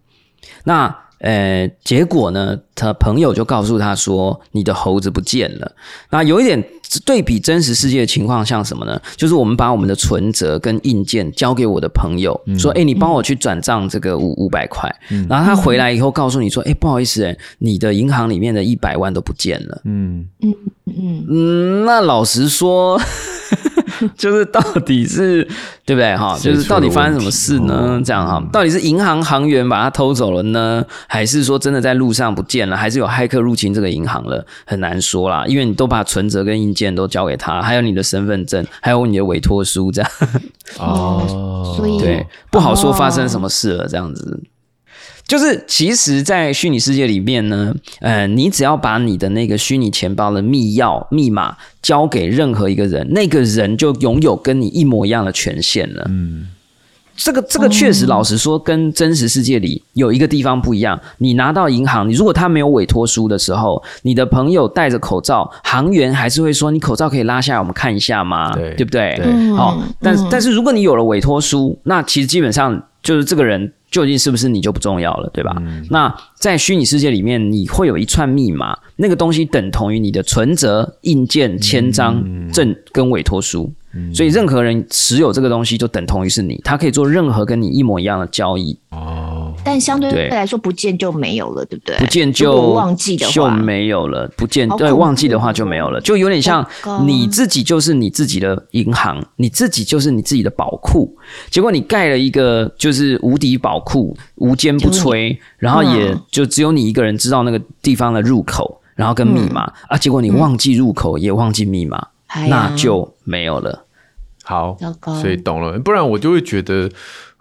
那呃，结果呢，他朋友就告诉他说：“你的猴子不见了。”那有一点对比真实世界的情况，像什么呢？就是我们把我们的存折跟硬件交给我的朋友，嗯、说：“哎，你帮我去转账这个五五百块。嗯”然后他回来以后告诉你说：“哎，不好意思，哎，你的银行里面的一百万都不见了。嗯”嗯嗯嗯，那老实说。就是到底是对不对哈？就是到底发生什么事呢？这样哈，到底是银行行员把它偷走了呢，还是说真的在路上不见了，还是有骇客入侵这个银行了？很难说啦，因为你都把存折跟硬件都交给他，还有你的身份证，还有你的委托书，这样哦，所以对，不好说发生什么事了，这样子。就是，其实，在虚拟世界里面呢，呃，你只要把你的那个虚拟钱包的密钥、密码交给任何一个人，那个人就拥有跟你一模一样的权限了。嗯，这个这个确实，老实说，跟真实世界里有一个地方不一样。你拿到银行，你如果他没有委托书的时候，你的朋友戴着口罩，行员还是会说：“你口罩可以拉下来，我们看一下吗？”对，对不对？对。好，但但是如果你有了委托书，那其实基本上就是这个人。究竟是不是你就不重要了，对吧？嗯、那在虚拟世界里面，你会有一串密码，那个东西等同于你的存折、印件、签章、证跟委托书。所以任何人持有这个东西，就等同于是你，他可以做任何跟你一模一样的交易。哦，但相对来说，不见就没有了，对不对？不见就忘记的话就没有了，不见对忘记的话就没有了，就有点像你自己就是你自己的银行，你自己就是你自己的宝库。结果你盖了一个就是无敌宝库，无坚不摧，然后也就只有你一个人知道那个地方的入口，然后跟密码啊，结果你忘记入口也忘记密码。那就没有了。好，所以懂了。不然我就会觉得，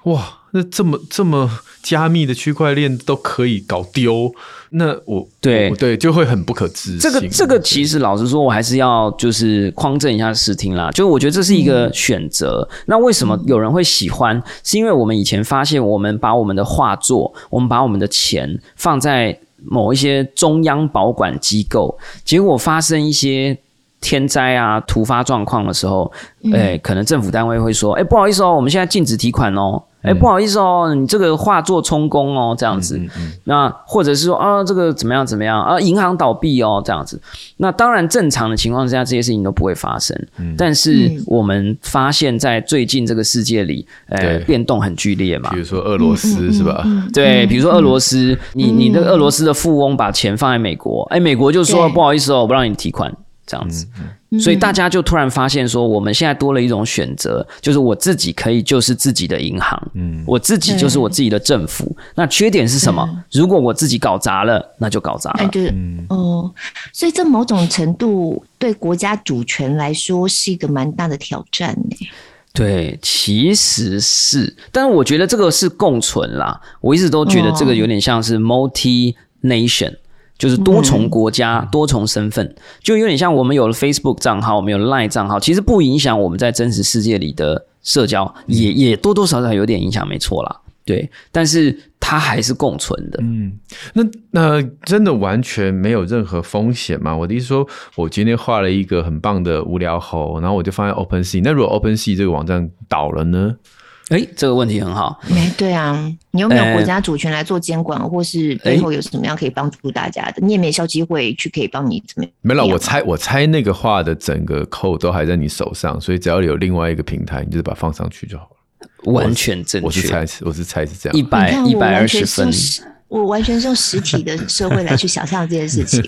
哇，那这么这么加密的区块链都可以搞丢，那我对对就会很不可置信。这个这个其实老实说，我还是要就是匡正一下视听啦。就我觉得这是一个选择。嗯、那为什么有人会喜欢？是因为我们以前发现，我们把我们的画作，我们把我们的钱放在某一些中央保管机构，结果发生一些。天灾啊，突发状况的时候，哎、欸，可能政府单位会说，哎、欸，不好意思哦，我们现在禁止提款哦。哎，不好意思哦，你这个画作充公哦，这样子。嗯嗯嗯、那或者是说啊，这个怎么样怎么样啊？银行倒闭哦，这样子。那当然，正常的情况之下，这些事情都不会发生。嗯、但是我们发现，在最近这个世界里，呃对，变动很剧烈嘛。比如说俄罗斯是吧？对，比如说俄罗斯，你你的俄罗斯的富翁把钱放在美国，哎，美国就说不好意思哦，我不让你提款。这样子，所以大家就突然发现说，我们现在多了一种选择，就是我自己可以就是自己的银行，嗯，我自己就是我自己的政府。那缺点是什么？如果我自己搞砸了，那就搞砸了。对，哦，所以这某种程度对国家主权来说是一个蛮大的挑战呢。对，其实是，但是我觉得这个是共存啦。我一直都觉得这个有点像是 multi nation。就是多重国家、嗯、多重身份，就有点像我们有了 Facebook 账号，我们有 Line 账号，其实不影响我们在真实世界里的社交，也也多多少少有点影响，没错啦。对，但是它还是共存的。嗯，那那真的完全没有任何风险吗？我的意思说，我今天画了一个很棒的无聊猴，然后我就放在 OpenSea，那如果 OpenSea 这个网站倒了呢？哎，这个问题很好。哎，对啊，你有没有国家主权来做监管，或是背后有什么样可以帮助大家的？你也没消基会去可以帮你怎么样？没了，我猜我猜那个话的整个 code 都还在你手上，所以只要有另外一个平台，你就把它放上去就好了。完全正确，我是猜，我是猜是这样，一百一百二十分。我完全是用实体的社会来去想象这件事情。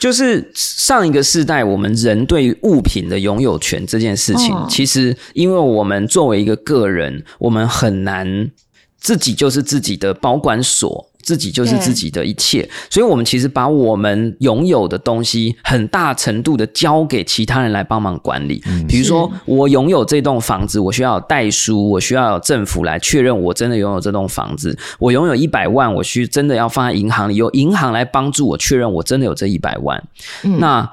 就是上一个世代，我们人对于物品的拥有权这件事情，其实因为我们作为一个个人，我们很难自己就是自己的保管所。自己就是自己的一切，所以我们其实把我们拥有的东西很大程度的交给其他人来帮忙管理。嗯、比如说，我拥有这栋房子，我需要有代书，我需要有政府来确认我真的拥有这栋房子。我拥有一百万，我需真的要放在银行里，由银行来帮助我确认我真的有这一百万。嗯、那。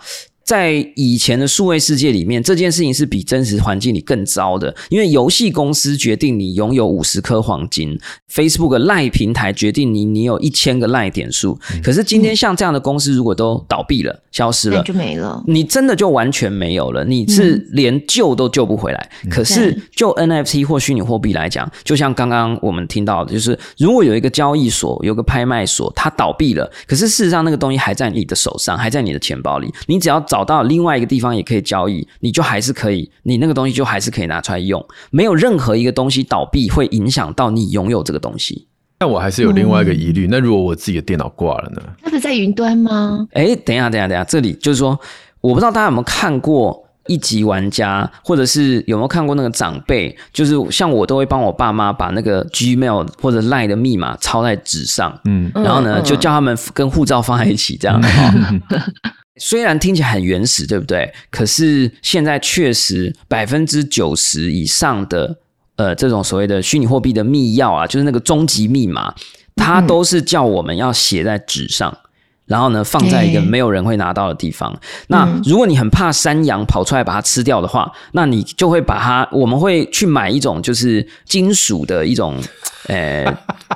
在以前的数位世界里面，这件事情是比真实环境里更糟的，因为游戏公司决定你拥有五十颗黄金，Facebook 赖平台决定你你有一千个赖点数。可是今天像这样的公司如果都倒闭了、消失了，就没了，你真的就完全没有了，你是连救都救不回来。可是就 NFT 或虚拟货币来讲，就像刚刚我们听到的，就是如果有一个交易所、有个拍卖所，它倒闭了，可是事实上那个东西还在你的手上，还在你的钱包里，你只要找。找到另外一个地方也可以交易，你就还是可以，你那个东西就还是可以拿出来用，没有任何一个东西倒闭会影响到你拥有这个东西。但我还是有另外一个疑虑，嗯、那如果我自己的电脑挂了呢？那不是在云端吗？哎，等一下，等一下，等一下，这里就是说，我不知道大家有没有看过一级玩家，或者是有没有看过那个长辈，就是像我都会帮我爸妈把那个 Gmail 或者 Line 的密码抄在纸上，嗯，然后呢，嗯、就叫他们跟护照放在一起，这样。嗯虽然听起来很原始，对不对？可是现在确实百分之九十以上的呃这种所谓的虚拟货币的密钥啊，就是那个终极密码，它都是叫我们要写在纸上，嗯、然后呢放在一个没有人会拿到的地方。欸、那如果你很怕山羊跑出来把它吃掉的话，那你就会把它，我们会去买一种就是金属的一种 呃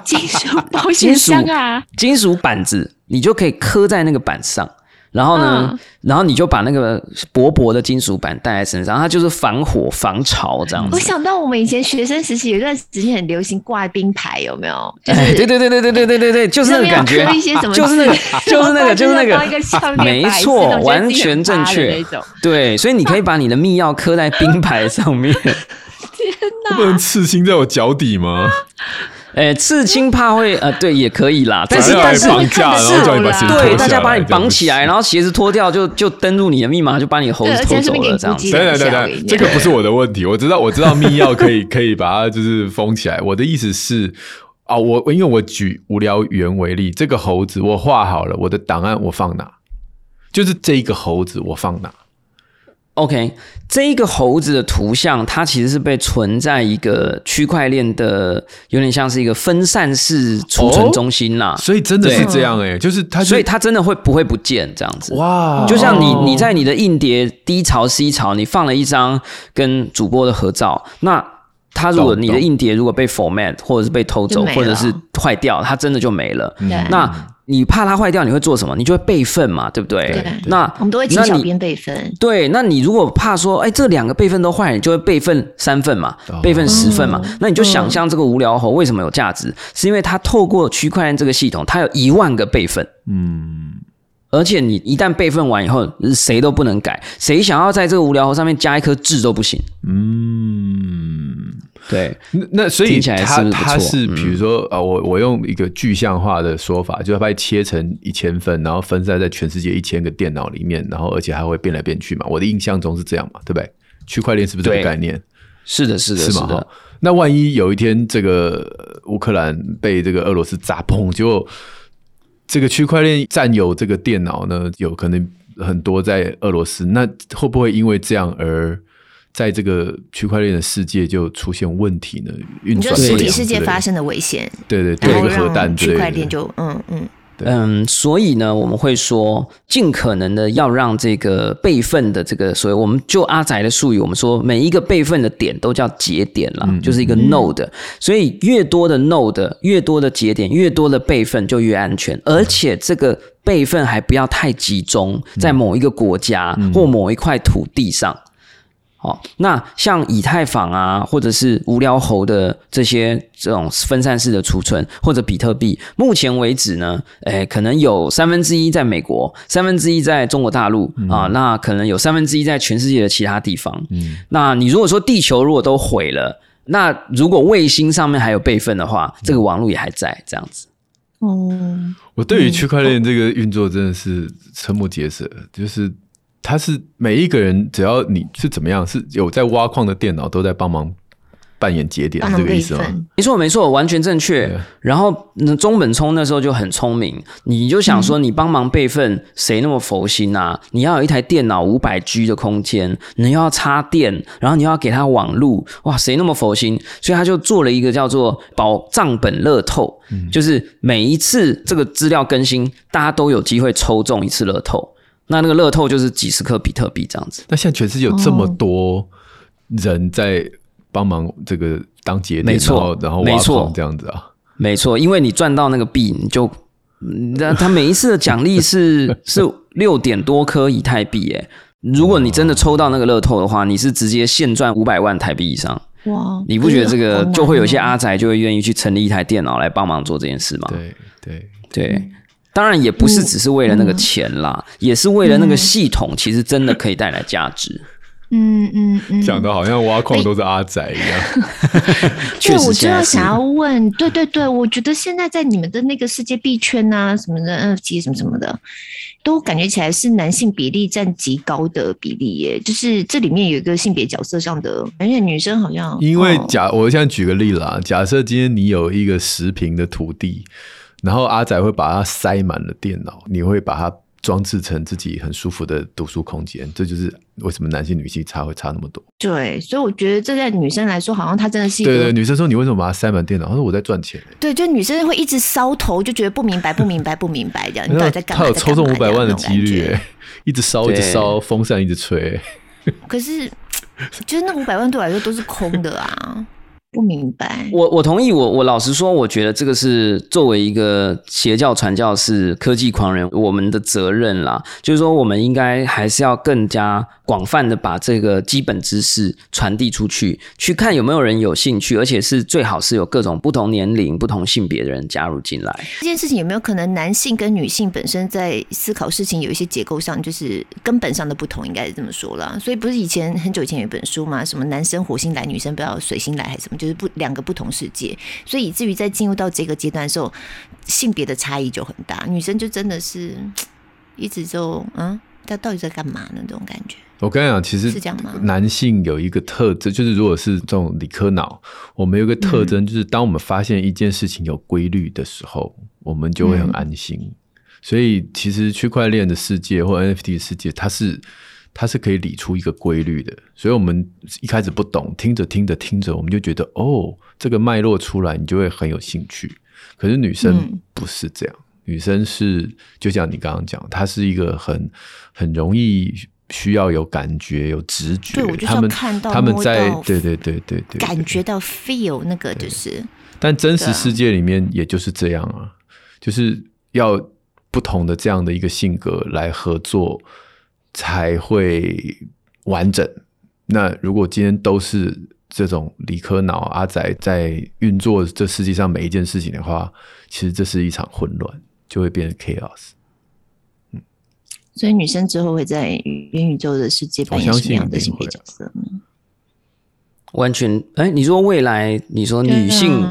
金属保险箱啊，金属板子，你就可以刻在那个板上。然后呢，嗯、然后你就把那个薄薄的金属板带在身上，它就是防火防潮这样子。我想到我们以前学生时期有一段时间很流行挂冰牌，有没有？对对对对对对对对对对，就是那个感觉，就是那个，就是那个，就是那个，没错，完全正确。对，所以你可以把你的密钥刻在冰牌上面。天哪！不能刺青在我脚底吗？哎、欸，刺青怕会呃，对，也可以啦。但是但是绑架，然后叫你把鞋脱下来，对，大家把你绑起来，然后鞋子脱掉，就就登入你的密码，就把你的猴子偷走了，这样子。对对对对，这个不是我的问题，我知道我知道密钥可以 可以把它就是封起来。我的意思是啊，我因为我举无聊猿为例，这个猴子我画好了，我的档案我放哪？就是这一个猴子我放哪？OK，这一个猴子的图像，它其实是被存在一个区块链的，有点像是一个分散式储存中心呐、啊哦。所以真的是这样哎、欸，就是它，所以它真的会不会不见这样子？哇！就像你你在你的硬碟 D 槽 C 槽，你放了一张跟主播的合照，那它如果你的硬碟如果被 format 或者是被偷走，或者是坏掉，它真的就没了。那你怕它坏掉，你会做什么？你就会备份嘛，对不对？对，那我们都会请小编备份。对，那你如果怕说，哎，这两个备份都坏，你就会备份三份嘛，哦、备份十份嘛。嗯、那你就想象这个无聊猴为什么有价值？嗯、是因为它透过区块链这个系统，它有一万个备份。嗯。而且你一旦备份完以后，谁都不能改，谁想要在这个无聊猴上面加一颗痣都不行。嗯，对。那那所以它它是比如说啊，我我用一个具象化的说法，就是把它切成一千份，然后分散在全世界一千个电脑里面，然后而且还会变来变去嘛。我的印象中是这样嘛，对不对？区块链是不是这个概念？是的，是的，是的。那万一有一天这个乌克兰被这个俄罗斯砸崩，就这个区块链占有这个电脑呢，有可能很多在俄罗斯，那会不会因为这样而在这个区块链的世界就出现问题呢？运转实体世界发生的危险，对对对，一个核弹区块链就嗯嗯。嗯，所以呢，我们会说，尽可能的要让这个备份的这个，所以我们就阿宅的术语，我们说每一个备份的点都叫节点了，嗯、就是一个 node。所以越多的 node，越多的节点，越多的备份就越安全，而且这个备份还不要太集中在某一个国家或某一块土地上。好，那像以太坊啊，或者是无聊猴的这些这种分散式的储存，或者比特币，目前为止呢，诶，可能有三分之一在美国，三分之一在中国大陆啊，那可能有三分之一在全世界的其他地方。嗯，那你如果说地球如果都毁了，那如果卫星上面还有备份的话，这个网络也还在这样子。哦，我对于区块链这个运作真的是瞠目结舌，就是。它是每一个人，只要你是怎么样，是有在挖矿的电脑都在帮忙扮演节点，是这个意思吗？没错，没错，完全正确。对然后，中本聪那时候就很聪明，你就想说，你帮忙备份，谁那么佛心啊？嗯、你要有一台电脑五百 G 的空间，你又要插电，然后你要给它网路，哇，谁那么佛心？所以他就做了一个叫做保账本乐透，嗯、就是每一次这个资料更新，大家都有机会抽中一次乐透。那那个乐透就是几十颗比特币这样子。那现在全世界有这么多人在帮忙这个当节点，没错，然后挖矿这样子啊，没错，因为你赚到那个币，你就那他每一次的奖励是 是六点多颗以太币，哎，如果你真的抽到那个乐透的话，你是直接现赚五百万台币以上。哇，你不觉得这个就会有些阿宅就会愿意去成立一台电脑来帮忙做这件事吗？对对对。当然也不是只是为了那个钱啦，嗯、也是为了那个系统，其实真的可以带来价值。嗯嗯嗯，讲的好像挖矿都是阿宅一样。对，我就要想要问，对对对，我觉得现在在你们的那个世界币圈啊，什么的 NFT 什么什么的，都感觉起来是男性比例占极高的比例耶。就是这里面有一个性别角色上的，而且女生好像因为假，我现在举个例子啊，假设今天你有一个十平的土地。然后阿仔会把它塞满了电脑，你会把它装置成自己很舒服的读书空间，这就是为什么男性女性差会差那么多。对，所以我觉得这在女生来说，好像她真的是一个对对。女生说：“你为什么把它塞满电脑？”她说：“我在赚钱。”对，就女生会一直烧头，就觉得不明白、不明白、不明白这样。你 到底在干嘛？她有抽中五百万的几率，一直烧、一直烧，风扇一直吹。可是，就是那五百万对我来说都是空的啊。不明白，我我同意我，我我老实说，我觉得这个是作为一个邪教传教士、科技狂人，我们的责任啦。就是说，我们应该还是要更加广泛的把这个基本知识传递出去，去看有没有人有兴趣，而且是最好是有各种不同年龄、不同性别的人加入进来。这件事情有没有可能，男性跟女性本身在思考事情有一些结构上，就是根本上的不同，应该是这么说啦。所以不是以前很久以前有一本书吗？什么男生火星来，女生不要水星来，还是什么？就是不两个不同世界，所以以至于在进入到这个阶段的时候，性别的差异就很大。女生就真的是一直就嗯，她到底在干嘛呢？这种感觉。我跟你讲，其实是这样吗？男性有一个特征，就是如果是这种理科脑，我们有一个特征，就是当我们发现一件事情有规律的时候，我们就会很安心。嗯、所以，其实区块链的世界或 NFT 的世界，它是。它是可以理出一个规律的，所以我们一开始不懂，听着听着听着，我们就觉得哦，这个脉络出来，你就会很有兴趣。可是女生不是这样，嗯、女生是就像你刚刚讲，她是一个很很容易需要有感觉、有直觉。对，他们看到他们在对对对对对，感觉到 feel 那个就是。但真实世界里面也就是这样啊，就是要不同的这样的一个性格来合作。才会完整。那如果今天都是这种理科脑阿仔在运作这世界上每一件事情的话，其实这是一场混乱，就会变成 chaos。嗯，所以女生之后会在元宇宙的世界扮演什么样的性别角色呢？完全，哎，你说未来，你说女性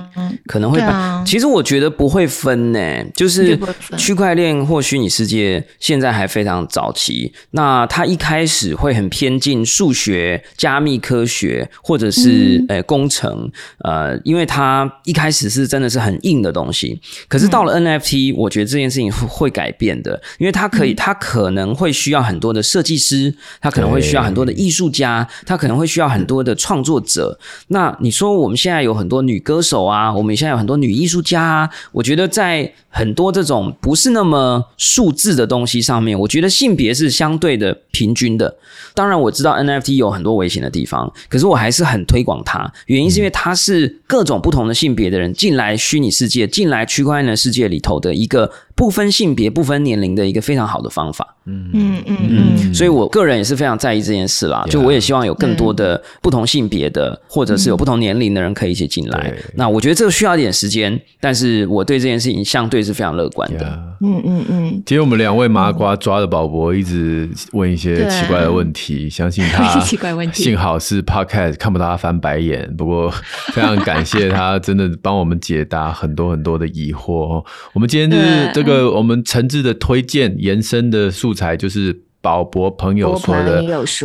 可能会把，啊、其实我觉得不会分呢，就是区块链或虚拟世界现在还非常早期，那它一开始会很偏近数学、加密科学或者是呃、嗯、工程，呃，因为它一开始是真的是很硬的东西，可是到了 NFT，我觉得这件事情会改变的，因为它可以，它可能会需要很多的设计师，它可能会需要很多的艺术家，它可能会需要很多的创作者。者，那你说我们现在有很多女歌手啊，我们现在有很多女艺术家啊，我觉得在很多这种不是那么数字的东西上面，我觉得性别是相对的平均的。当然我知道 NFT 有很多危险的地方，可是我还是很推广它，原因是因为它是各种不同的性别的人进来虚拟世界、进来区块链的世界里头的一个。不分性别、不分年龄的一个非常好的方法。嗯嗯嗯嗯，所以我个人也是非常在意这件事啦。就我也希望有更多的不同性别的，或者是有不同年龄的人可以一起进来。那我觉得这个需要一点时间，但是我对这件事情相对是非常乐观的。嗯嗯嗯。今天我们两位麻瓜抓的宝博一直问一些奇怪的问题，相信他 奇怪问题。幸好是 Podcast 看不到他翻白眼，不过非常感谢他真的帮我们解答很多很多的疑惑。我们今天就是这个。呃，我们诚挚的推荐延伸的素材就是宝博朋友说的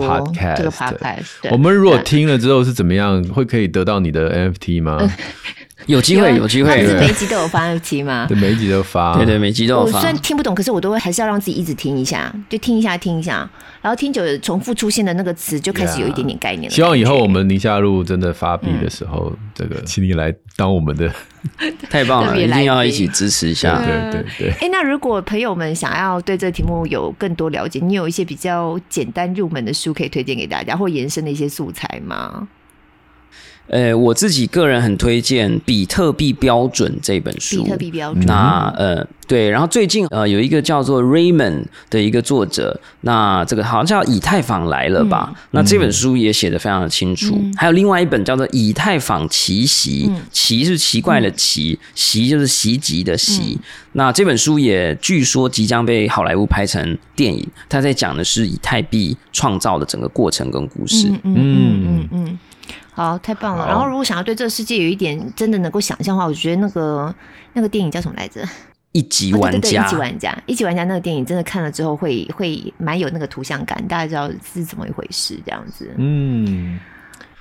podcast。我们如果听了之后是怎么样，会可以得到你的 NFT 吗？有机会，有机会。是每一集都有发吗？对，每一集都发。对对，每集都有发。我虽然听不懂，可是我都会还是要让自己一直听一下，就听一下，听一下，然后听久了，重复出现的那个词就开始有一点点概念了。希望以后我们宁夏路真的发币的时候，这个请你来当我们的。太棒了，一定要一起支持一下。对对对。哎，那如果朋友们想要对这个题目有更多了解，你有一些比较简单入门的书可以推荐给大家，或延伸的一些素材吗？呃，我自己个人很推荐《比特币标准》这本书。比特币标准。那呃，对，然后最近呃有一个叫做 Raymond 的一个作者，那这个好像叫以太坊来了吧？嗯、那这本书也写得非常的清楚。嗯、还有另外一本叫做《以太坊奇袭》，嗯、奇是奇怪的奇，袭就是袭击的袭。嗯、那这本书也据说即将被好莱坞拍成电影，他在讲的是以太币创造的整个过程跟故事。嗯嗯嗯嗯。嗯好，太棒了！然后，如果想要对这个世界有一点真的能够想象的话，我觉得那个那个电影叫什么来着？一级玩家，哦、对对对，一级玩家，一级玩家那个电影真的看了之后会会蛮有那个图像感，大家知道是怎么一回事，这样子。嗯，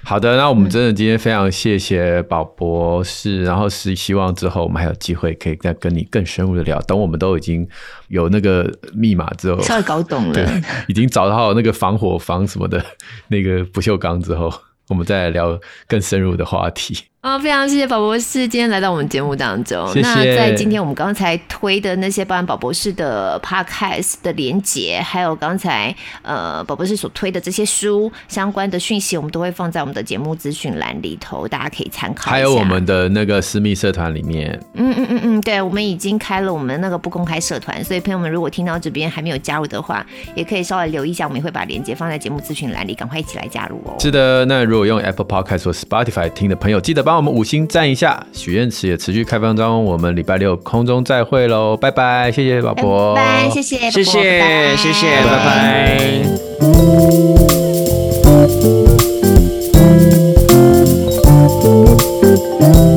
好的，那我们真的今天非常谢谢宝博士，然后是希望之后我们还有机会可以再跟你更深入的聊。等我们都已经有那个密码之后，稍微搞懂了，已经找到那个防火防什么的那个不锈钢之后。我们再来聊更深入的话题。哦，非常谢谢宝博士今天来到我们节目当中。谢谢。那在今天我们刚才推的那些，包含宝博士的 podcast 的连结，还有刚才呃宝博士所推的这些书相关的讯息，我们都会放在我们的节目资讯栏里头，大家可以参考。还有我们的那个私密社团里面，嗯嗯嗯嗯，对，我们已经开了我们那个不公开社团，所以朋友们如果听到这边还没有加入的话，也可以稍微留意一下，我们也会把连接放在节目资讯栏里，赶快一起来加入哦。是的，那如果用 Apple Podcast 或 Spotify 听的朋友，记得帮。帮我们五星赞一下，许愿池也持续开放中。我们礼拜六空中再会喽，拜拜！谢谢老婆，拜拜，谢谢，谢谢，谢谢，拜拜。